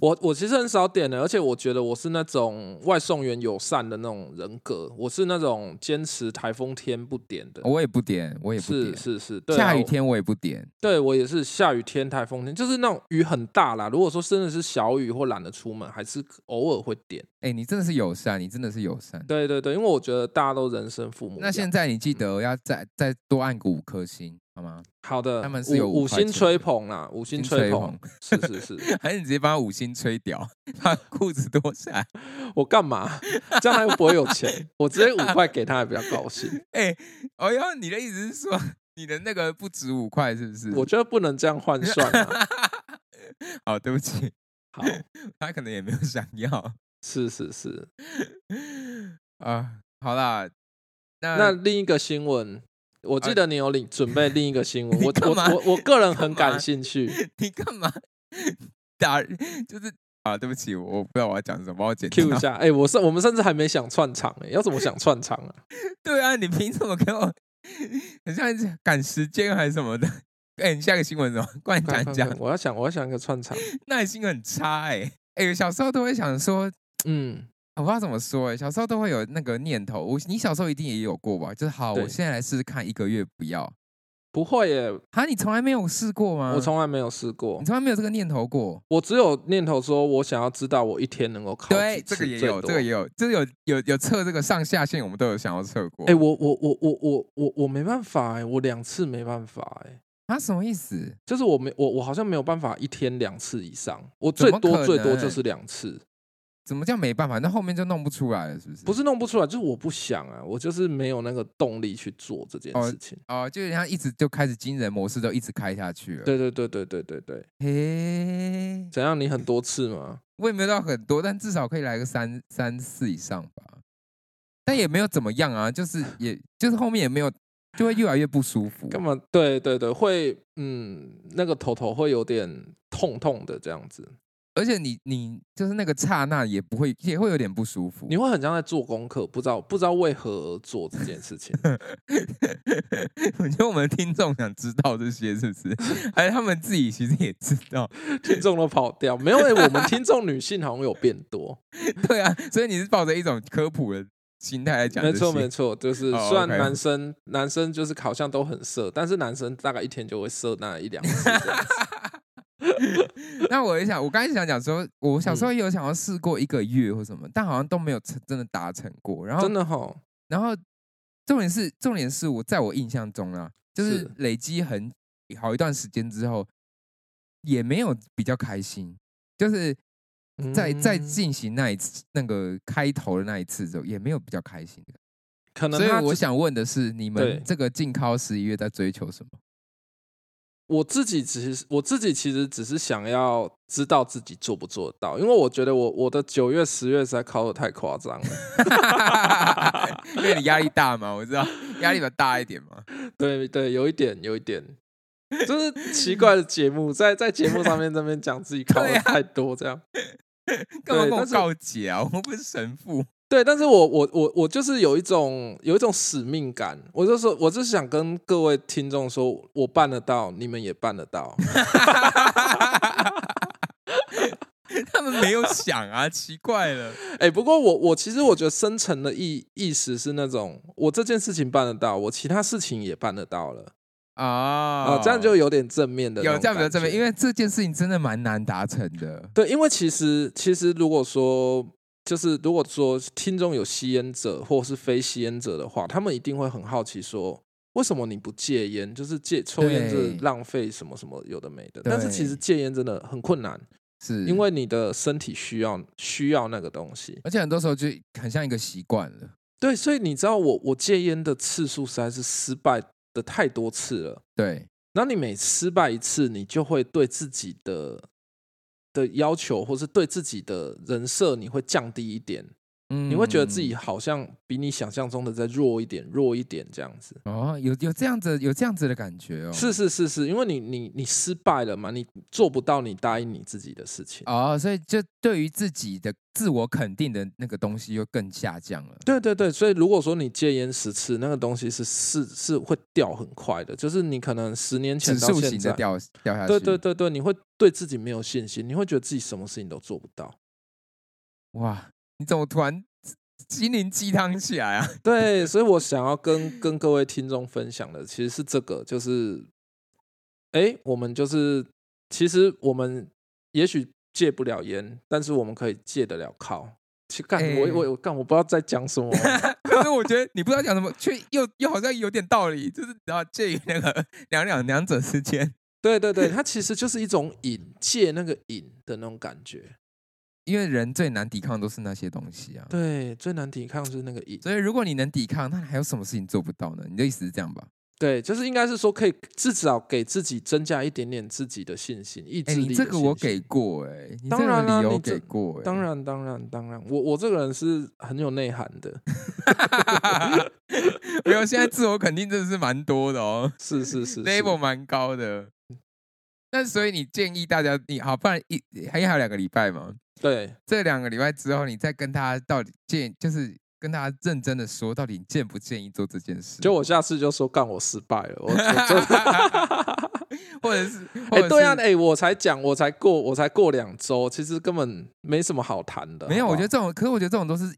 Speaker 2: 我我其实很少点的，而且我觉得我是那种外送员友善的那种人格，我是那种坚持台风天不点的。
Speaker 1: 我也不点，我也不
Speaker 2: 是
Speaker 1: 点，
Speaker 2: 是是，对啊
Speaker 1: 下雨天我也不点。
Speaker 2: 对我也是下雨天、台风天，就是那种雨很大啦。如果说真的是小雨或懒得出门，还是偶尔会点。
Speaker 1: 哎、你真的是友善，你真的是友善。
Speaker 2: 对对对，因为我觉得大家都人生父母。
Speaker 1: 那现在你记得要再再多按个五颗星，好吗？
Speaker 2: 好的，
Speaker 1: 他们是有
Speaker 2: 五星吹捧啦，五星
Speaker 1: 星
Speaker 2: 吹捧是是是。
Speaker 1: 还是你直接帮他五星吹掉，把裤子脱下来？
Speaker 2: 我干嘛？这样他又不会有钱，我直接五块给他，还比较高兴。
Speaker 1: 哎、哦哟，你的意思是说你的那个不止五块，是不是？
Speaker 2: 我觉得不能这样换算啊。
Speaker 1: 好，对不起，
Speaker 2: 好，
Speaker 1: 他可能也没有想要
Speaker 2: 是是是。
Speaker 1: 啊。好啦，那
Speaker 2: 那另一个新闻，我记得你有领准备另一个新闻，我我我我个人很感兴趣。
Speaker 1: 你干嘛 打？就是啊，对不起，我我不知道我要讲什么，帮我剪
Speaker 2: Q 一。下，哎、我是我们甚至还没想串场哎、要怎么想串场啊？
Speaker 1: 对啊，你凭什么给我？很像是赶时间还是什么的？哎、你下个新闻什么？快
Speaker 2: 快快
Speaker 1: 讲讲。
Speaker 2: 我要想，我要想一个串场。
Speaker 1: 耐心很差哎、哎、小时候都会想说，
Speaker 2: 嗯，
Speaker 1: 我不知道怎么说哎、小时候都会有那个念头。我你小时候一定也有过吧？就是好，我现在来试试看，一个月不要，
Speaker 2: 不会耶，
Speaker 1: 啊，你从来没有试过吗？
Speaker 2: 我从来没有试过
Speaker 1: 你，从来没有这个念头过。
Speaker 2: 我只有念头说我想要知道我一天能够考
Speaker 1: 对，这个也有，这个也有，这有有有测这个上下限，我们都有想要测过。
Speaker 2: 哎、我我我我我我我没办法哎、我两次没办法哎、
Speaker 1: 啊，什么意思？
Speaker 2: 就是我没我我好像没有办法一天两次以上，我最多最多就是两次，
Speaker 1: 怎么叫没办法？那后面就弄不出来了，是不是？
Speaker 2: 不是弄不出来，就是我不想啊，我就是没有那个动力去做这件
Speaker 1: 哦
Speaker 2: 事情。
Speaker 1: 哦，就人家一直就开始惊人模式，都一直开下去了。，
Speaker 2: 对对对对对对对，
Speaker 1: 嘿，
Speaker 2: 怎样？你很多次吗？
Speaker 1: 我也没有到很多，但至少可以来个三三四以上吧。但也没有怎么样啊，就是 也就是后面也没有，就会越来越不舒服。
Speaker 2: 干嘛？对对对，会嗯，那个头头会有点痛痛的这样子，
Speaker 1: 而且你你就是那个刹那也不会，也会有点不舒服。
Speaker 2: 你会很像在做功课，不知道不知道为何而做这件事情。
Speaker 1: 我觉得我们听众想知道这些是不是？还是他们自己其实也知道？
Speaker 2: 听众都跑掉，没有、欸？我们听众女性好像有变多，
Speaker 1: 对啊，所以你是抱着一种科普的心态来讲
Speaker 2: 没错没错，就是
Speaker 1: 哦
Speaker 2: 虽然男生、男生就是好像都很色，但是男生大概一天就会色那一两。
Speaker 1: 那我也想，我刚才想讲说，我小时
Speaker 2: 嗯
Speaker 1: 候也有想要试过一个月或什么，但好像都没有成真的达成过。然后
Speaker 2: 真的哈，
Speaker 1: 然后重点是，重点是我在我印象中啊，就是
Speaker 2: 是
Speaker 1: 累积很好一段时间之后，也没有比较开心，就是在在
Speaker 2: 嗯
Speaker 1: 进行那一次那个开头的那一次之后，也没有比较开心的。
Speaker 2: 可能
Speaker 1: 所以我想问的是，你们这个进靠十一月在追求什么？
Speaker 2: 我自己只是我自己其实只是想要知道自己做不做得到，因为我觉得我我的九月十月实在考的太夸张了。
Speaker 1: 因为你压力大嘛，我知道压力比较大一点嘛。
Speaker 2: 对对，有一点有一点，就是奇怪的节目，在在节目上面这边讲自己考的太多这样。
Speaker 1: 干嘛跟我
Speaker 2: 对
Speaker 1: 告解啊？我不是神父。
Speaker 2: 对，但是我我我我就是有一种有一种使命感，我就说，我就是想跟各位听众说，我办得到，你们也办得到。
Speaker 1: 他们没有想啊，奇怪了。
Speaker 2: 哎、不过我我其实我觉得深层的意意思是那种，我这件事情办得到，我其他事情也办得到了
Speaker 1: 啊
Speaker 2: 啊、这样就有点正面的
Speaker 1: 有这样比较正面，因为这件事情真的蛮难达成的。
Speaker 2: 对，因为其实其实如果说就是如果说听众有吸烟者或是非吸烟者的话，他们一定会很好奇说，为什么你不戒烟？就是戒抽烟
Speaker 1: 对
Speaker 2: 是浪费什么什么有的没的。但是其实戒烟真的很困难，
Speaker 1: 是
Speaker 2: 因为你的身体需要需要那个东西。
Speaker 1: 而且很多时候就很像一个习惯了。
Speaker 2: 对，所以你知道我我戒烟的次数实在是失败的太多次了。
Speaker 1: 对，
Speaker 2: 然后你每失败一次，你就会对自己的的要求，或是对自己的人设，你会降低一点。
Speaker 1: 嗯
Speaker 2: 你会觉得自己好像比你想象中的再弱一点，弱一点这样子。
Speaker 1: 哦，有有这样子有这样子的感觉哦。
Speaker 2: 是是是是，因为你你你失败了嘛，你做不到你答应你自己的事情。
Speaker 1: 哦，所以就对于自己的自我肯定的那个东西又更下降了。
Speaker 2: 对对对，所以如果说你戒烟十次，那个东西是是是会掉很快的，就是你可能十年前到现在，
Speaker 1: 掉掉下去。
Speaker 2: 对对对对，你会对自己没有信心，你会觉得自己什么事情都做不到。
Speaker 1: 哇，你怎么突然心灵鸡汤起来啊？
Speaker 2: 对，所以我想要跟跟各位听众分享的其实是这个，就是，哎，我们就是其实我们也许戒不了烟，但是我们可以戒得了靠。去干，我我我干，我不知道在讲什么。
Speaker 1: 可是我觉得你不知道讲什么，却又又好像有点道理，就是然后介于那个两两两者之间。
Speaker 2: 对对对，它其实就是一种瘾，戒那个瘾的那种感觉。
Speaker 1: 因为人最难抵抗都是那些东西啊。
Speaker 2: 对，最难抵抗就是那个瘾。
Speaker 1: 所以如果你能抵抗，那还有什么事情做不到呢？你的意思是这样吧？
Speaker 2: 对，就是应该是说，可以至少给自己增加一点点自己的信心、意
Speaker 1: 哎、
Speaker 2: 志力
Speaker 1: 这个我给过哎、
Speaker 2: 当然
Speaker 1: 个理由
Speaker 2: 啦你这
Speaker 1: 给过哎、
Speaker 2: 当然，当然，当然，我我这个人是很有内涵的，
Speaker 1: 没有，现在自我肯定真的是蛮多的哦
Speaker 2: 是是是是
Speaker 1: ，level 蛮高的。那所以你建议大家，你好，不然一还还有两个礼拜嘛，
Speaker 2: 对，
Speaker 1: 这两个礼拜之后，你再跟他到底建，就是跟他认真的说，到底你建不建议做这件事？
Speaker 2: 就我下次就说干我失败了，我我真的，
Speaker 1: 或者是，
Speaker 2: 哎、对啊，
Speaker 1: 是
Speaker 2: 哎、我才讲，我才过，我才过两周，其实根本没什么好谈的。
Speaker 1: 没有，我觉得这种，可是我觉得这种都是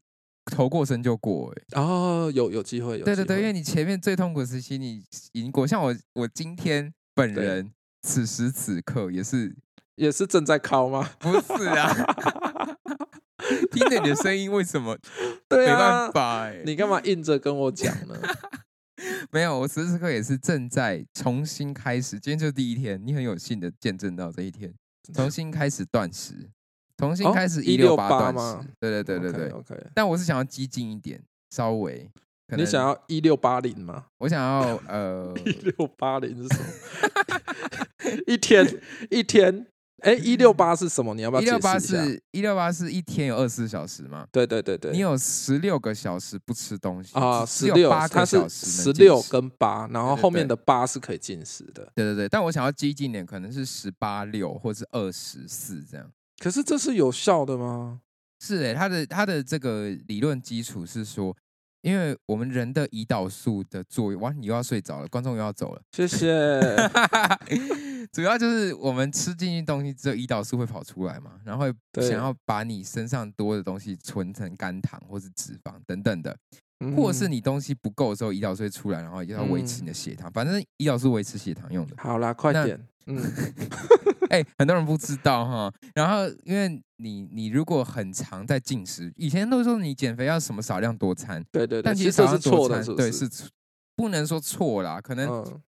Speaker 1: 头过身就过哎、
Speaker 2: 哦，有有机会，有
Speaker 1: 对对对，因为你前面最痛苦的时期你已经过，像我我今天本人此时此刻也是
Speaker 2: 也是正在考吗？
Speaker 1: 不是啊？听着你的声音，为什么 没
Speaker 2: 对啊
Speaker 1: 办，法哎、
Speaker 2: 你干嘛硬着跟我讲呢？
Speaker 1: 没有，我此时此刻也是正在重新开始，今天就是第一天，你很有幸的见证到这一天，重新开始断食，重新
Speaker 2: 哦
Speaker 1: 开始一六八
Speaker 2: 168
Speaker 1: 断
Speaker 2: 吗
Speaker 1: 食，对对对对对。
Speaker 2: ，OK，,
Speaker 1: 但我是想要激进一点，稍微，
Speaker 2: 你想要一六八零吗？
Speaker 1: 我想要呃，
Speaker 2: 一六八零是什么？一天一天，哎，一六八是什么？你要不要解
Speaker 1: 一六八？是一六八是一天有二十四小时吗？
Speaker 2: 对对对对，
Speaker 1: 你有十六个小时不吃东西
Speaker 2: 啊，十六，
Speaker 1: 八个
Speaker 2: 它是
Speaker 1: 小时
Speaker 2: 十六跟八，然后后面的八是可以进食的。
Speaker 1: 对对对，但我想要激进点，可能是十八六或是二十四这样。
Speaker 2: 可是这是有效的吗？
Speaker 1: 是诶、他的他的这个理论基础是说，因为我们人的胰岛素的作用，哇，你又要睡着了，观众又要走了。
Speaker 2: 谢谢。
Speaker 1: 主要就是我们吃进去东西之后，胰岛素会跑出来嘛，然后想要把你身上多的东西存成肝糖或是脂肪等等的，或者是
Speaker 2: 嗯
Speaker 1: 你东西不够的时候，胰岛素会出来，然后要维持你的血糖。反正胰岛素维持血糖用的。
Speaker 2: 好啦，快
Speaker 1: 那
Speaker 2: 点。嗯，
Speaker 1: 哎、很多人不知道哈。然后，因为你你如果很常在进食，以前都说你减肥要什么少量多餐，
Speaker 2: 对对对，
Speaker 1: 但
Speaker 2: 其实这是
Speaker 1: 实少量多
Speaker 2: 错的，
Speaker 1: 餐对
Speaker 2: 是不
Speaker 1: 能说错啦，可能
Speaker 2: 嗯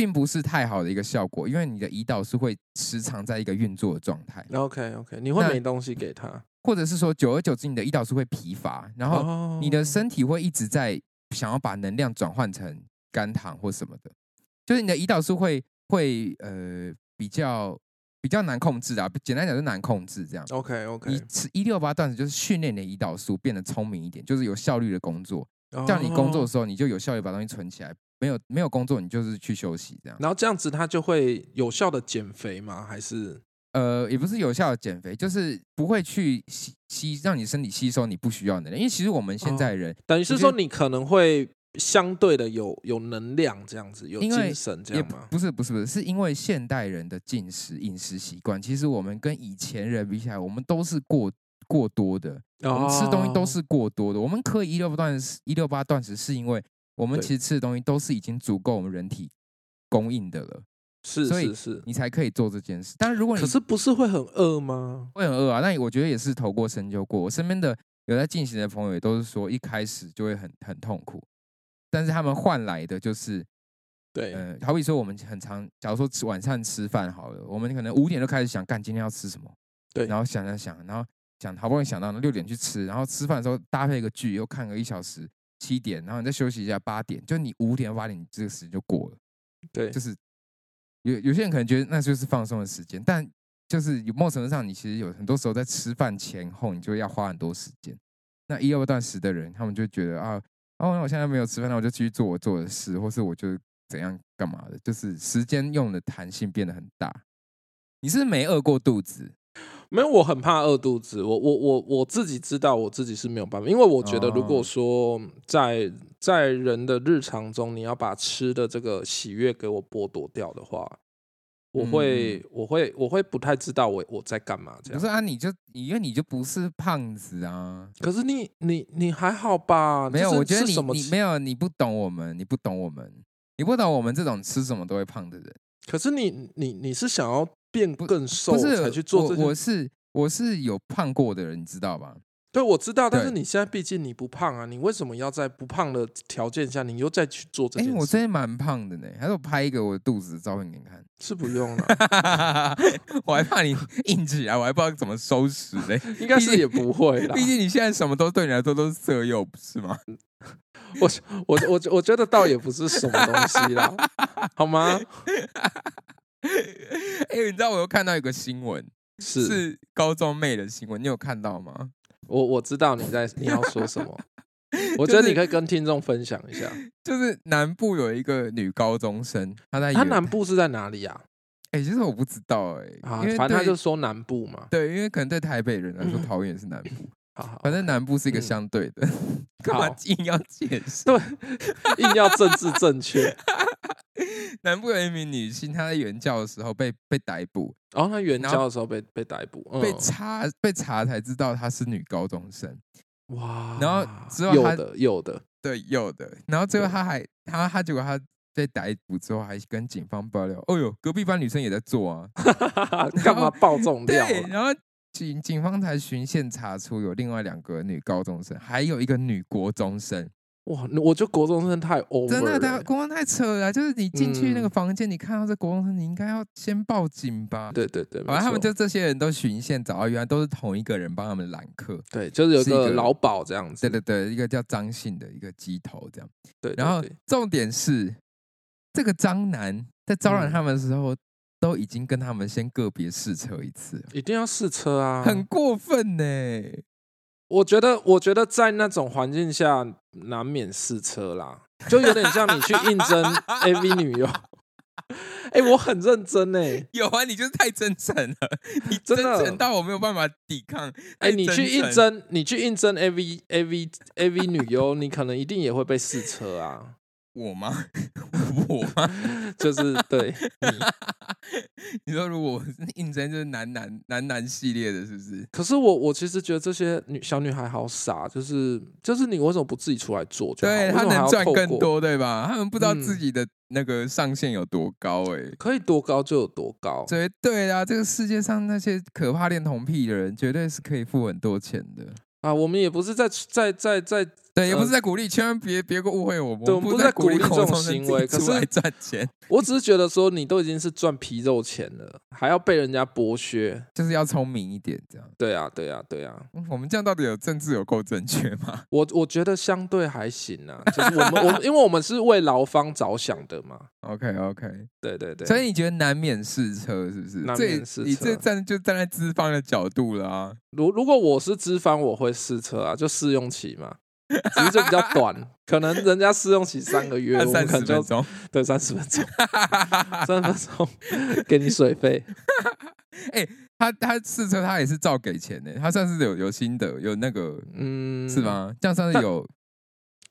Speaker 1: 并不是太好的一个效果，因为你的胰岛素会时常在一个运作的状态
Speaker 2: ，，OK OK，你会
Speaker 1: 那
Speaker 2: 没东西给他，
Speaker 1: 或者是说久而久之你的胰岛素会疲乏，然后
Speaker 2: 后
Speaker 1: 你的身体会一直在想要把能量转换成肝糖或什么的，就是你的胰岛素会会呃比较比较难控制啊，简单讲就难控制这样。
Speaker 2: OK OK，你
Speaker 1: 吃一六八段子就是训练你的胰岛素变得聪明一点，就是有效率的工作。叫你工作的
Speaker 2: 哦，
Speaker 1: 时候，你就有效率把东西存起来；没有没有工作，你就是去休息这样。
Speaker 2: 然后这样子它就会有效的减肥吗？还是
Speaker 1: 呃，也不是有效的减肥，就是不会去吸吸让你身体吸收你不需要的能量。因为其实我们现在人
Speaker 2: 等于是说你可能会相对的有有能量这样子，有精神这样吗？
Speaker 1: 不是不是不是，是因为现代人的进食饮食习惯，其实我们跟以前人比起来，我们都是过过多的，我们吃东西都
Speaker 2: 哦
Speaker 1: 是过多的。我们可以一六八断食，一六八断食，是因为我们其实吃的东西都是已经足够我们人体供应的了，
Speaker 2: 是
Speaker 1: 所以
Speaker 2: 是是，
Speaker 1: 你才可以做这件事。但是如果你
Speaker 2: 可是不是会很饿吗？
Speaker 1: 会很饿啊，那我觉得也是投过身就过。我身边的有在进行的朋友也都是说，一开始就会很很痛苦，但是他们换来的就是，
Speaker 2: 对，
Speaker 1: 呃，好比说我们很常，假如说吃晚上吃饭好了，我们可能五点就开始想，干今天要吃什么，
Speaker 2: 对
Speaker 1: 然后想想想，然后想好不容易想到六点去吃，然后吃饭的时候搭配一个剧，又看个一小时，七点，然后你再休息一下，八点，就你五点八点这个时间就过了。
Speaker 2: 对，
Speaker 1: 就是有有些人可能觉得那就是放松的时间，但就是有某种程度上，你其实有很多时候在吃饭前后，你就要花很多时间。那一二段食的人，他们就觉得啊，哦，那我现在没有吃饭，那我就继续做我做的事，或是我就怎样干嘛的，就是时间用的弹性变得很大。你是不是没饿过肚子？
Speaker 2: 没有，我很怕饿肚子。我我我我自己知道，我自己是没有办法，因为我觉得，如果
Speaker 1: 哦
Speaker 2: 说在在人的日常中，你要把吃的这个喜悦给我剥夺掉的话，我
Speaker 1: 嗯
Speaker 2: 会我会我会不太知道我我在干嘛这样。
Speaker 1: 不是啊，你就你因为你就不是胖子啊，
Speaker 2: 可是你你你还好吧？
Speaker 1: 没有，我觉得你
Speaker 2: 是什么
Speaker 1: 你没有，你不懂我们，你不懂我们，你不懂我们这种吃什么都会胖的人。
Speaker 2: 可是你你你是想要变
Speaker 1: 不
Speaker 2: 更瘦才去做这
Speaker 1: 我，我？是我是有胖过的人，你知道吧？
Speaker 2: 对，我知道，但是你现在毕竟你不胖啊，你为什么要在不胖的条件下，你又再去做这
Speaker 1: 哎、
Speaker 2: 件事？
Speaker 1: 我真的蛮胖的呢，还是我拍一个我肚子的照片给你看。
Speaker 2: 是不用了，
Speaker 1: 我还怕你 硬起来，我还不知道怎么收拾呢。
Speaker 2: 应该是也不会啦。
Speaker 1: 毕竟你现在什么都对你来说都是色诱，不是吗？
Speaker 2: 我我我我觉得倒也不是什么东西啦，好吗？
Speaker 1: 哎、你知道我又看到一个新闻，
Speaker 2: 是
Speaker 1: 是高中妹的新闻，你有看到吗？
Speaker 2: 我我知道你在你要说什么，我
Speaker 1: 就是
Speaker 2: 觉得你可以跟听众分享一下。
Speaker 1: 就是南部有一个女高中生，她在她
Speaker 2: 南部是在哪里啊？
Speaker 1: 哎、其实我不知道哎、
Speaker 2: 啊反正他就说南部嘛。
Speaker 1: 对，因为可能对台北人来说，
Speaker 2: 嗯
Speaker 1: 桃园是南部，
Speaker 2: 好好，
Speaker 1: 反正南部是一个
Speaker 2: 嗯
Speaker 1: 相对的，干嘛硬要解释？
Speaker 2: 对，硬要政治正确。
Speaker 1: 南部有一名女性，她在原教的时候被被逮捕，
Speaker 2: 然后她援
Speaker 1: 然后
Speaker 2: 交的时候被被逮捕，嗯
Speaker 1: 被查被查才知道她是女高中生。
Speaker 2: 哇，
Speaker 1: 然后之后她
Speaker 2: 有的有的，
Speaker 1: 对，有的。然后最后
Speaker 2: 对
Speaker 1: 他还她她结果她被逮捕之后，还跟警方爆料，哦呦，隔壁班女生也在做啊。
Speaker 2: 干嘛爆重料
Speaker 1: 对，然后警警方才循线查出有另外两个女高中生，还有一个女国中生。
Speaker 2: 哇，我觉得国中生太 over
Speaker 1: 真的，
Speaker 2: 了
Speaker 1: 他
Speaker 2: 欸
Speaker 1: 国中太扯了啊，就是你进去那个
Speaker 2: 嗯
Speaker 1: 房间，你看到这国中生，你应该要先报警吧？
Speaker 2: 对对对，
Speaker 1: 反正他们就这些人都循线找到，原来都是同一个人帮他们揽客。
Speaker 2: 对，就是有
Speaker 1: 是一个
Speaker 2: 个老鸨这样子。
Speaker 1: 对对对，一个叫张姓的一个鸡头这样。
Speaker 2: 对，
Speaker 1: 然后重点是，这个张楠在招揽
Speaker 2: 嗯
Speaker 1: 他们的时候，都已经跟他们先个别试车一次，
Speaker 2: 一定要试车啊，
Speaker 1: 很过分呢。
Speaker 2: 我觉得，我觉得在那种环境下难免试车啦，就有点像你去应征 AV 女优。哎、我很认真哎、
Speaker 1: 有啊，你就是太真诚了，你真
Speaker 2: 真的
Speaker 1: 诚到我没有办法抵抗。
Speaker 2: 哎、你去应
Speaker 1: 诚
Speaker 2: 征，你去应征 AV AV AV 女优，你可能一定也会被试车啊。
Speaker 1: 我吗？我吗？
Speaker 2: 就是对你，
Speaker 1: 你说如果应征就是男男男男系列的，是不是？
Speaker 2: 可是我我其实觉得这些女小女孩好傻，就是就是你为什么不自己出来做就好？
Speaker 1: 对他
Speaker 2: 为什么还
Speaker 1: 能赚更多，对吧？他们不知道自
Speaker 2: 嗯
Speaker 1: 己的那个上限有多高、哎。
Speaker 2: 可以多高就有多高。
Speaker 1: 绝对啊！这个世界上那些可怕恋童癖的人，绝对是可以付很多钱的。
Speaker 2: 啊，我们也不是在在在在
Speaker 1: 对，也不
Speaker 2: 呃
Speaker 1: 是在鼓励，千万别别误会我我们
Speaker 2: 不是在
Speaker 1: 鼓励
Speaker 2: 这种行为可是
Speaker 1: 出来赚钱，
Speaker 2: 我只是觉得说，你都已经是赚皮肉钱了，还要被人家剥削。
Speaker 1: 就是要聪明一点，这样。
Speaker 2: 对啊，对啊，对啊，
Speaker 1: 嗯我们这样到底有政治有够正确吗？
Speaker 2: 我我觉得相对还行啊，就是我们我因为我们是为劳方着想的嘛。
Speaker 1: OK OK，
Speaker 2: 对对对，
Speaker 1: 所以你觉得难免试车是不是？
Speaker 2: 难
Speaker 1: 这
Speaker 2: 免试车
Speaker 1: 你这
Speaker 2: 车
Speaker 1: 站就站在资方的角度了啊。
Speaker 2: 如如果我是资方，我会试车啊，就试用期嘛，只是就比较短，可能人家试用期三个月，我
Speaker 1: 三十
Speaker 2: 可能就
Speaker 1: 钟，
Speaker 2: 对三十分钟，三十分钟给你水费。
Speaker 1: 他他试车他也是照给钱的，他算是有有心得，有那个
Speaker 2: 嗯，
Speaker 1: 是？吗？这样算是有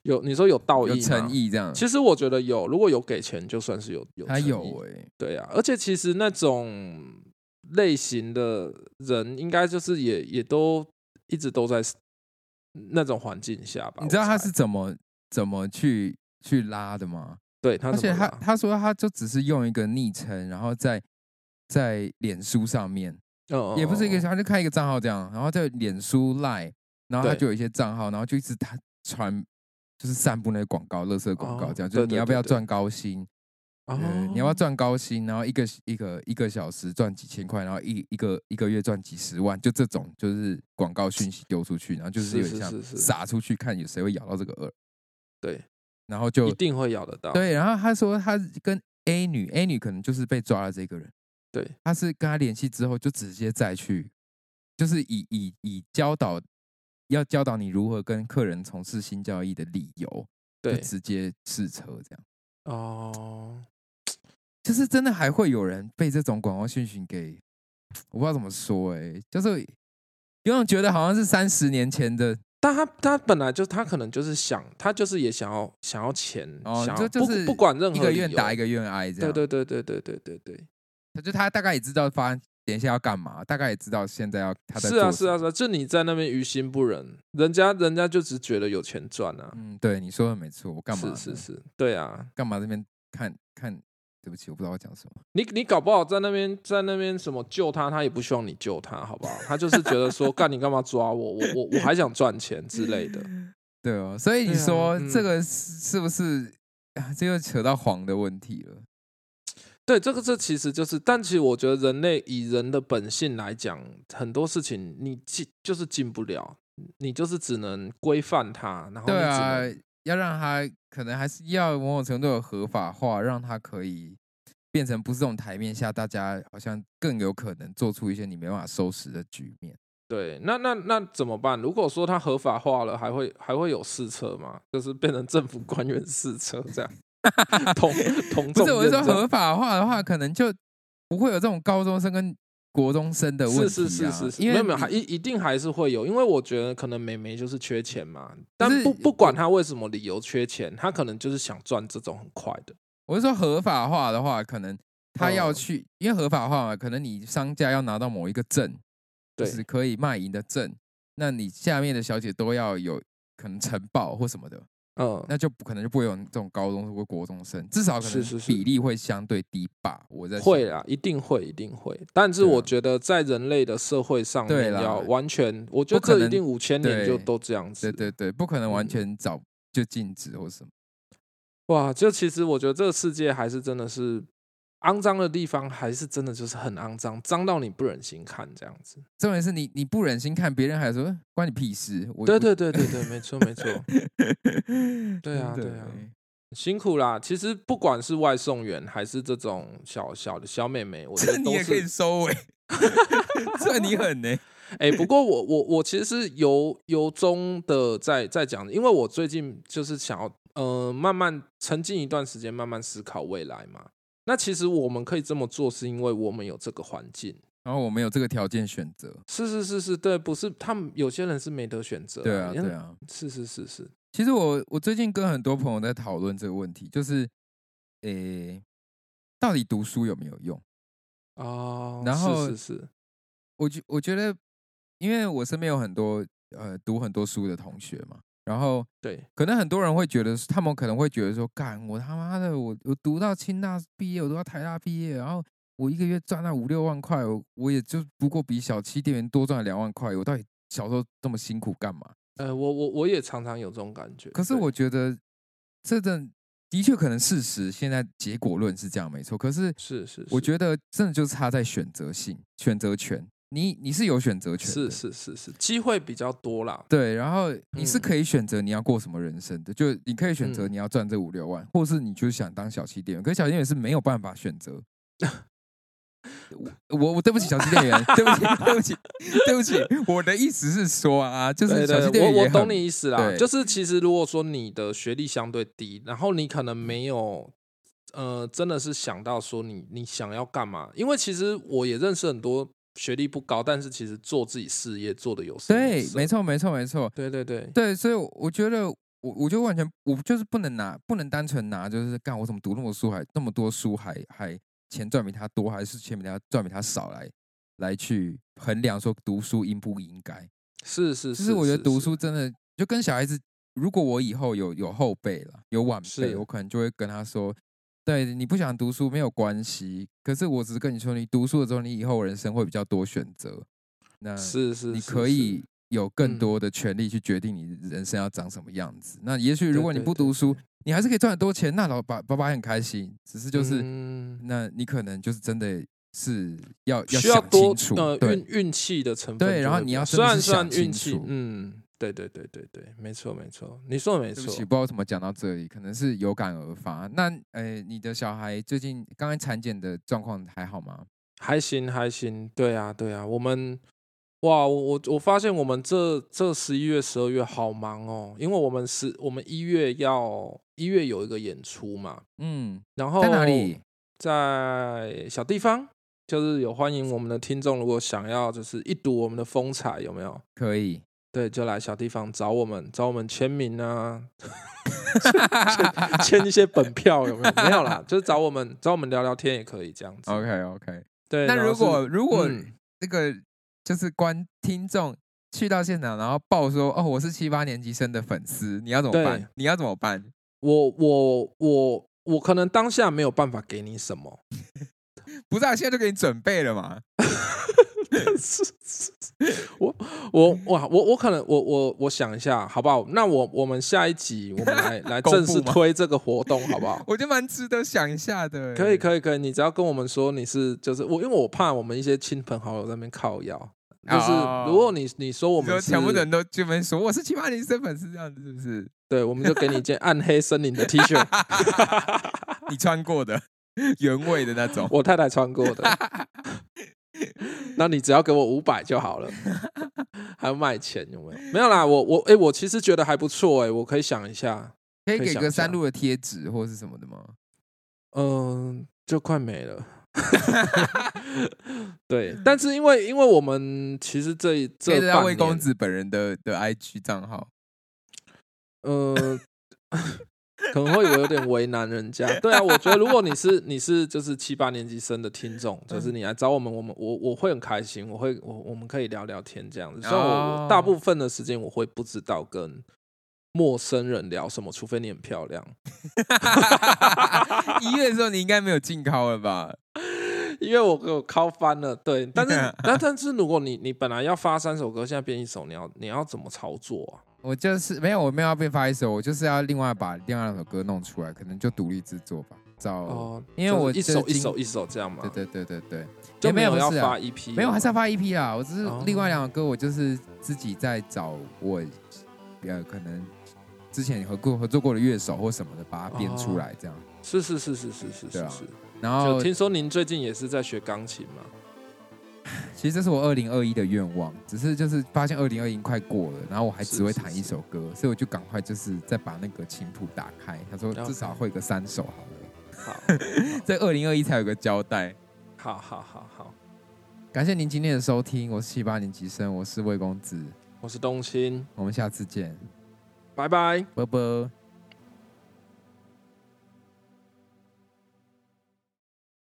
Speaker 2: 有你说有道义
Speaker 1: 诚？意这样。
Speaker 2: 其实我觉得有，如果有给钱，就算是有有
Speaker 1: 他有哎，
Speaker 2: 对啊，而且其实那种类型的人，应该就是也也都一直都在那种环境下吧。
Speaker 1: 你知道他是怎么怎么去去拉的吗？
Speaker 2: 对他
Speaker 1: 而且他他说他就只是用一个昵称，然后在在脸书上面，
Speaker 2: 哦
Speaker 1: 也不是一个，他就开一个账号这样，然后在脸书 Line，然后他就有一些账号，然后就一直他传就是散布那些广告、垃圾广告
Speaker 2: 哦
Speaker 1: 这样，就是你要不要赚高薪？你要不要赚高薪？然后一个一个一个小时赚几千块，然后一一个一个月赚几十万，就这种就是广告讯息丢出去，然后就是
Speaker 2: 是
Speaker 1: 有点像撒出去，看有谁会咬到这个饵，
Speaker 2: 对，
Speaker 1: 然后就
Speaker 2: 一定会咬得到。
Speaker 1: 对，然后他说他跟 A 女，A 女可能就是被抓了这个人，
Speaker 2: 对。
Speaker 1: 他是跟他联系之后就直接再去，就是以以以教导要教导你如何跟客人从事新交易的理由，就
Speaker 2: 对。
Speaker 1: 直接试车这样，
Speaker 2: 哦，
Speaker 1: 就是真的还会有人被这种广告讯息给，我不知道怎么说哎、就是有种觉得好像是三十年前的
Speaker 2: 但他他本来就他可能就是想，他就是也想要想要钱，
Speaker 1: 哦，
Speaker 2: 想要不
Speaker 1: 就就是
Speaker 2: 不管任何
Speaker 1: 一个愿打一个愿挨这样，
Speaker 2: 对对对对对对对对，
Speaker 1: 他就他大概也知道发等一下要干嘛，大概也知道现在要他在
Speaker 2: 是啊是啊是啊，就你在那边于心不忍，人家人家就只觉得有钱赚啊，
Speaker 1: 嗯，对，你说的没错，我干嘛？
Speaker 2: 是是，是，对啊，
Speaker 1: 干嘛这边看看？对不起，我不知道我讲什么。
Speaker 2: 你你搞不好在那边在那边什么救他，他也不希望你救他，好不好？他就是觉得说，干你干嘛抓我？我我我还想赚钱之类的。
Speaker 1: 对哦，所以你说、
Speaker 2: 嗯
Speaker 1: 这个是是不是？啊这又扯到黄的问题了。
Speaker 2: 对，这个这其实就是，但其实我觉得人类以人的本性来讲，很多事情你进就是进不了，你就是只能规范它，然后
Speaker 1: 对啊，要让他可能还是要某种程度的合法化，让它可以变成不是这种台面下大家好像更有可能做出一些你没办法收拾的局面。
Speaker 2: 对，那那那怎么办？如果说它合法化了，还会还会有试车吗？就是变成政府官员试车这样，同 同
Speaker 1: 不是，我是说合法化的话，可能就不会有这种高中生跟国中生的问题、啊。
Speaker 2: 是是是是是，
Speaker 1: 因为
Speaker 2: 没有没有，还一一定还是会有，因为我觉得可能美眉就是缺钱嘛，但不不管她为什么理由缺钱，她可能就是想赚这种很快的。
Speaker 1: 我是说合法化的话，可能她要
Speaker 2: 嗯
Speaker 1: 去，因为合法化嘛，可能你商家要拿到某一个证，就是可以卖淫的证，那你下面的小姐都要有可能晨报或什么的，
Speaker 2: 嗯，
Speaker 1: 那就不可能就不会有这种高中或国中生，至少可能
Speaker 2: 是
Speaker 1: 比例会相对低吧。我在
Speaker 2: 会啦，一定会，一定会。但是我觉得在人类的社会上面，要完全，我觉得这一定五千年就都这样子。
Speaker 1: 对对对，不可能完
Speaker 2: 嗯
Speaker 1: 全早就禁止或什么。
Speaker 2: 哇，就其实我觉得这个世界还是真的是肮脏的地方，还是真的就是很肮脏，脏到你不忍心看这样子。
Speaker 1: 重点是你你不忍心看别人，还说呃关你屁事。我
Speaker 2: 对对对对对，没错没错，
Speaker 1: 对
Speaker 2: 对啊对啊辛苦啦。其实不管是外送员还是这种小小的小妹妹，我觉
Speaker 1: 这你也可以。收尾，这你狠呢、
Speaker 2: 哎、不过我我我其实是由由衷的在在讲，因为我最近就是想要呃慢慢沉浸一段时间，慢慢思考未来嘛。那其实我们可以这么做，是因为我们有这个环境。
Speaker 1: 然后我们有这个条件选择，
Speaker 2: 是是是是，对，不是他们有些人是没得选择、
Speaker 1: 对啊对啊。
Speaker 2: 是是是是，
Speaker 1: 其实我我最近跟很多朋友在讨论这个问题，就是，诶、到底读书有没有用？
Speaker 2: 哦，
Speaker 1: 然后
Speaker 2: 是是是，
Speaker 1: 我觉我觉得，因为我身边有很多呃读很多书的同学嘛，然后
Speaker 2: 对，
Speaker 1: 可能很多人会觉得，他们可能会觉得说，干我他妈的，我我读到清大毕业，我读到台大毕业，然后我一个月赚那五六万块，我我也就不过比小七店员多赚两万块，我到底小时候这么辛苦干嘛？
Speaker 2: 呃，我我我也常常有这种感觉。
Speaker 1: 可是我觉得这真的确可能事实，现在结果论是这样没错，可是
Speaker 2: 是是，
Speaker 1: 我觉得真的就差在选择性、选择权，你你是有选择权
Speaker 2: 是
Speaker 1: 的，
Speaker 2: 是是是，机会比较多啦。
Speaker 1: 对，然后你是
Speaker 2: 嗯
Speaker 1: 可以选择你要过什么人生的，就你可以选择
Speaker 2: 嗯
Speaker 1: 你要赚这五六万，或是你就是想当小气店员，可是小气店员是没有办法选择。我我我对不起小气店员，对不起对不起对不起，我的意思是说啊，就是小气
Speaker 2: 店员，我我懂你意思啦。就是其实如果说你的学历相对低，然后你可能没有呃，真的是想到说你你想要干嘛？因为其实我也认识很多学历不高，但是其实做自己事业做的有
Speaker 1: 对，
Speaker 2: 色
Speaker 1: 没。错没错没错，
Speaker 2: 对对对，
Speaker 1: 对，所以我觉得我我就完全我就是不能拿不能单纯拿就是干我怎么读那么书还那么多书还还钱赚比他多还是钱比他赚比他少来来去衡量说读书应不应该。
Speaker 2: 是是，
Speaker 1: 就是我觉得读
Speaker 2: 是
Speaker 1: 书真的就跟小孩子，如果我以后有有后辈了有晚辈，我可能就会跟他说。对你不想读书没有关系，可是我只是跟你说，你读书了之后，你以后人生会比较多选择。那
Speaker 2: 是是，
Speaker 1: 你可以有更
Speaker 2: 嗯
Speaker 1: 多的权利去决定你人生要长什么样子。那也许如果你不读书
Speaker 2: 对，
Speaker 1: 你还是可以赚很多钱，那老爸爸爸很开心。只是就是，
Speaker 2: 嗯
Speaker 1: 那你可能就是真的是要
Speaker 2: 需要
Speaker 1: 想
Speaker 2: 多
Speaker 1: 清楚，
Speaker 2: 呃
Speaker 1: 对
Speaker 2: 运运气的成分
Speaker 1: 对然后你要真的是
Speaker 2: 虽然虽然
Speaker 1: 想清
Speaker 2: 运气，嗯，对对对对对，没错没错，你说的没错
Speaker 1: 对不起，，不知道怎么讲到这里，可能是有感而发。那呃，你的小孩最近刚刚产检的状况还好吗？
Speaker 2: 还行还行，对啊对啊，我们哇，我我我发现我们这这十一月十二月好忙哦，因为我们是我们一月要一月有一个演出嘛，
Speaker 1: 嗯，
Speaker 2: 然后
Speaker 1: 在哪里？
Speaker 2: 在小地方。就是有欢迎我们的听众，如果想要就是一睹我们的风采，有没有？
Speaker 1: 可以。
Speaker 2: 对，就来小地方找我们，找我们签名啊，签一些本票有没有？没有啦，就是找我们找我们聊聊天也可以这样子。
Speaker 1: OK OK。
Speaker 2: 对，
Speaker 1: 那如果如果
Speaker 2: 嗯
Speaker 1: 那个就是观听众去到现场，然后报说哦，我是七八年级生的粉丝，你要怎么办？你要怎么办？
Speaker 2: 我我我我可能当下没有办法给你什么，
Speaker 1: 不是啊，现在就给你准备了嘛。
Speaker 2: 是 是我我哇我我可能我我我想一下好不好？那我我们下一集我们来 来正式推这个活动好不好？
Speaker 1: 我觉得蛮值得想一下的。
Speaker 2: 可以可以可以，你只要跟我们说你是就是我，因为我怕我们一些亲朋好友在那边靠腰，就是
Speaker 1: 哦
Speaker 2: 如果你你说我
Speaker 1: 我
Speaker 2: 们是
Speaker 1: 全部人都这边说我是七八年级生粉丝，这样子是不是？
Speaker 2: 对，我们就给你一件暗黑森林的 T 恤，
Speaker 1: 你穿过的原味的那种。
Speaker 2: 我太太穿过的，那你只要给我五百就好了，还要卖钱有没有？没有啦，我我哎、我其实觉得还不错哎、我可以想一下，
Speaker 1: 可以给个
Speaker 2: 可以想一下
Speaker 1: 山路的贴纸或是什么的吗？
Speaker 2: 嗯，就快没了。对，但是因为因为我们其实这这半年
Speaker 1: 魏公子本人的的 IG 账号。
Speaker 2: 呃，可能会有点为难人家。对啊，我觉得如果你是你是就是七八年级生的听众，就是你来找我们，我们我我会很开心，我会我我们可以聊聊天这样子。所以我大部分的时间我会不知道跟陌生人聊什么，除非你很漂亮。
Speaker 1: 一月的时候你应该没有进考了吧？
Speaker 2: 因为我给我考翻了，对，但是 但但是如果你你本来要发三首歌，现在变一首，你要你要怎么操作啊？
Speaker 1: 我就是没有，我没有要变发一首，我就是要另外把另外两首歌弄出来，可能就独立制作吧。找，
Speaker 2: 哦，
Speaker 1: 因为我
Speaker 2: 一首一首一首这样嘛，
Speaker 1: 对对对对对，
Speaker 2: 就
Speaker 1: 没有
Speaker 2: 有要发 EP，
Speaker 1: 没有，还是要
Speaker 2: 发
Speaker 1: 发 EP 啦。我只是
Speaker 2: 哦
Speaker 1: 另外两首歌，我就是自己在找我呃可能之前合过合作过的乐手或什么的，把它编出来这样。
Speaker 2: 是是是是是是
Speaker 1: 对啊。然后
Speaker 2: 就听说您最近也是在学钢琴嘛？
Speaker 1: 其实这是我二零二一的愿望，只是就是发现二零二一快过了，然后我还只会弹一首歌，所以我就赶快就是再把那个琴谱打开。他说至少会个三首好了，
Speaker 2: 好，
Speaker 1: 在二零二一才有个交代。
Speaker 2: 好，好，好，好。
Speaker 1: 感谢您今天的收听，我是七八年级生，我是魏公子，
Speaker 2: 我是冬青，
Speaker 1: 我们下次见，
Speaker 2: 拜拜。
Speaker 1: 啵啵。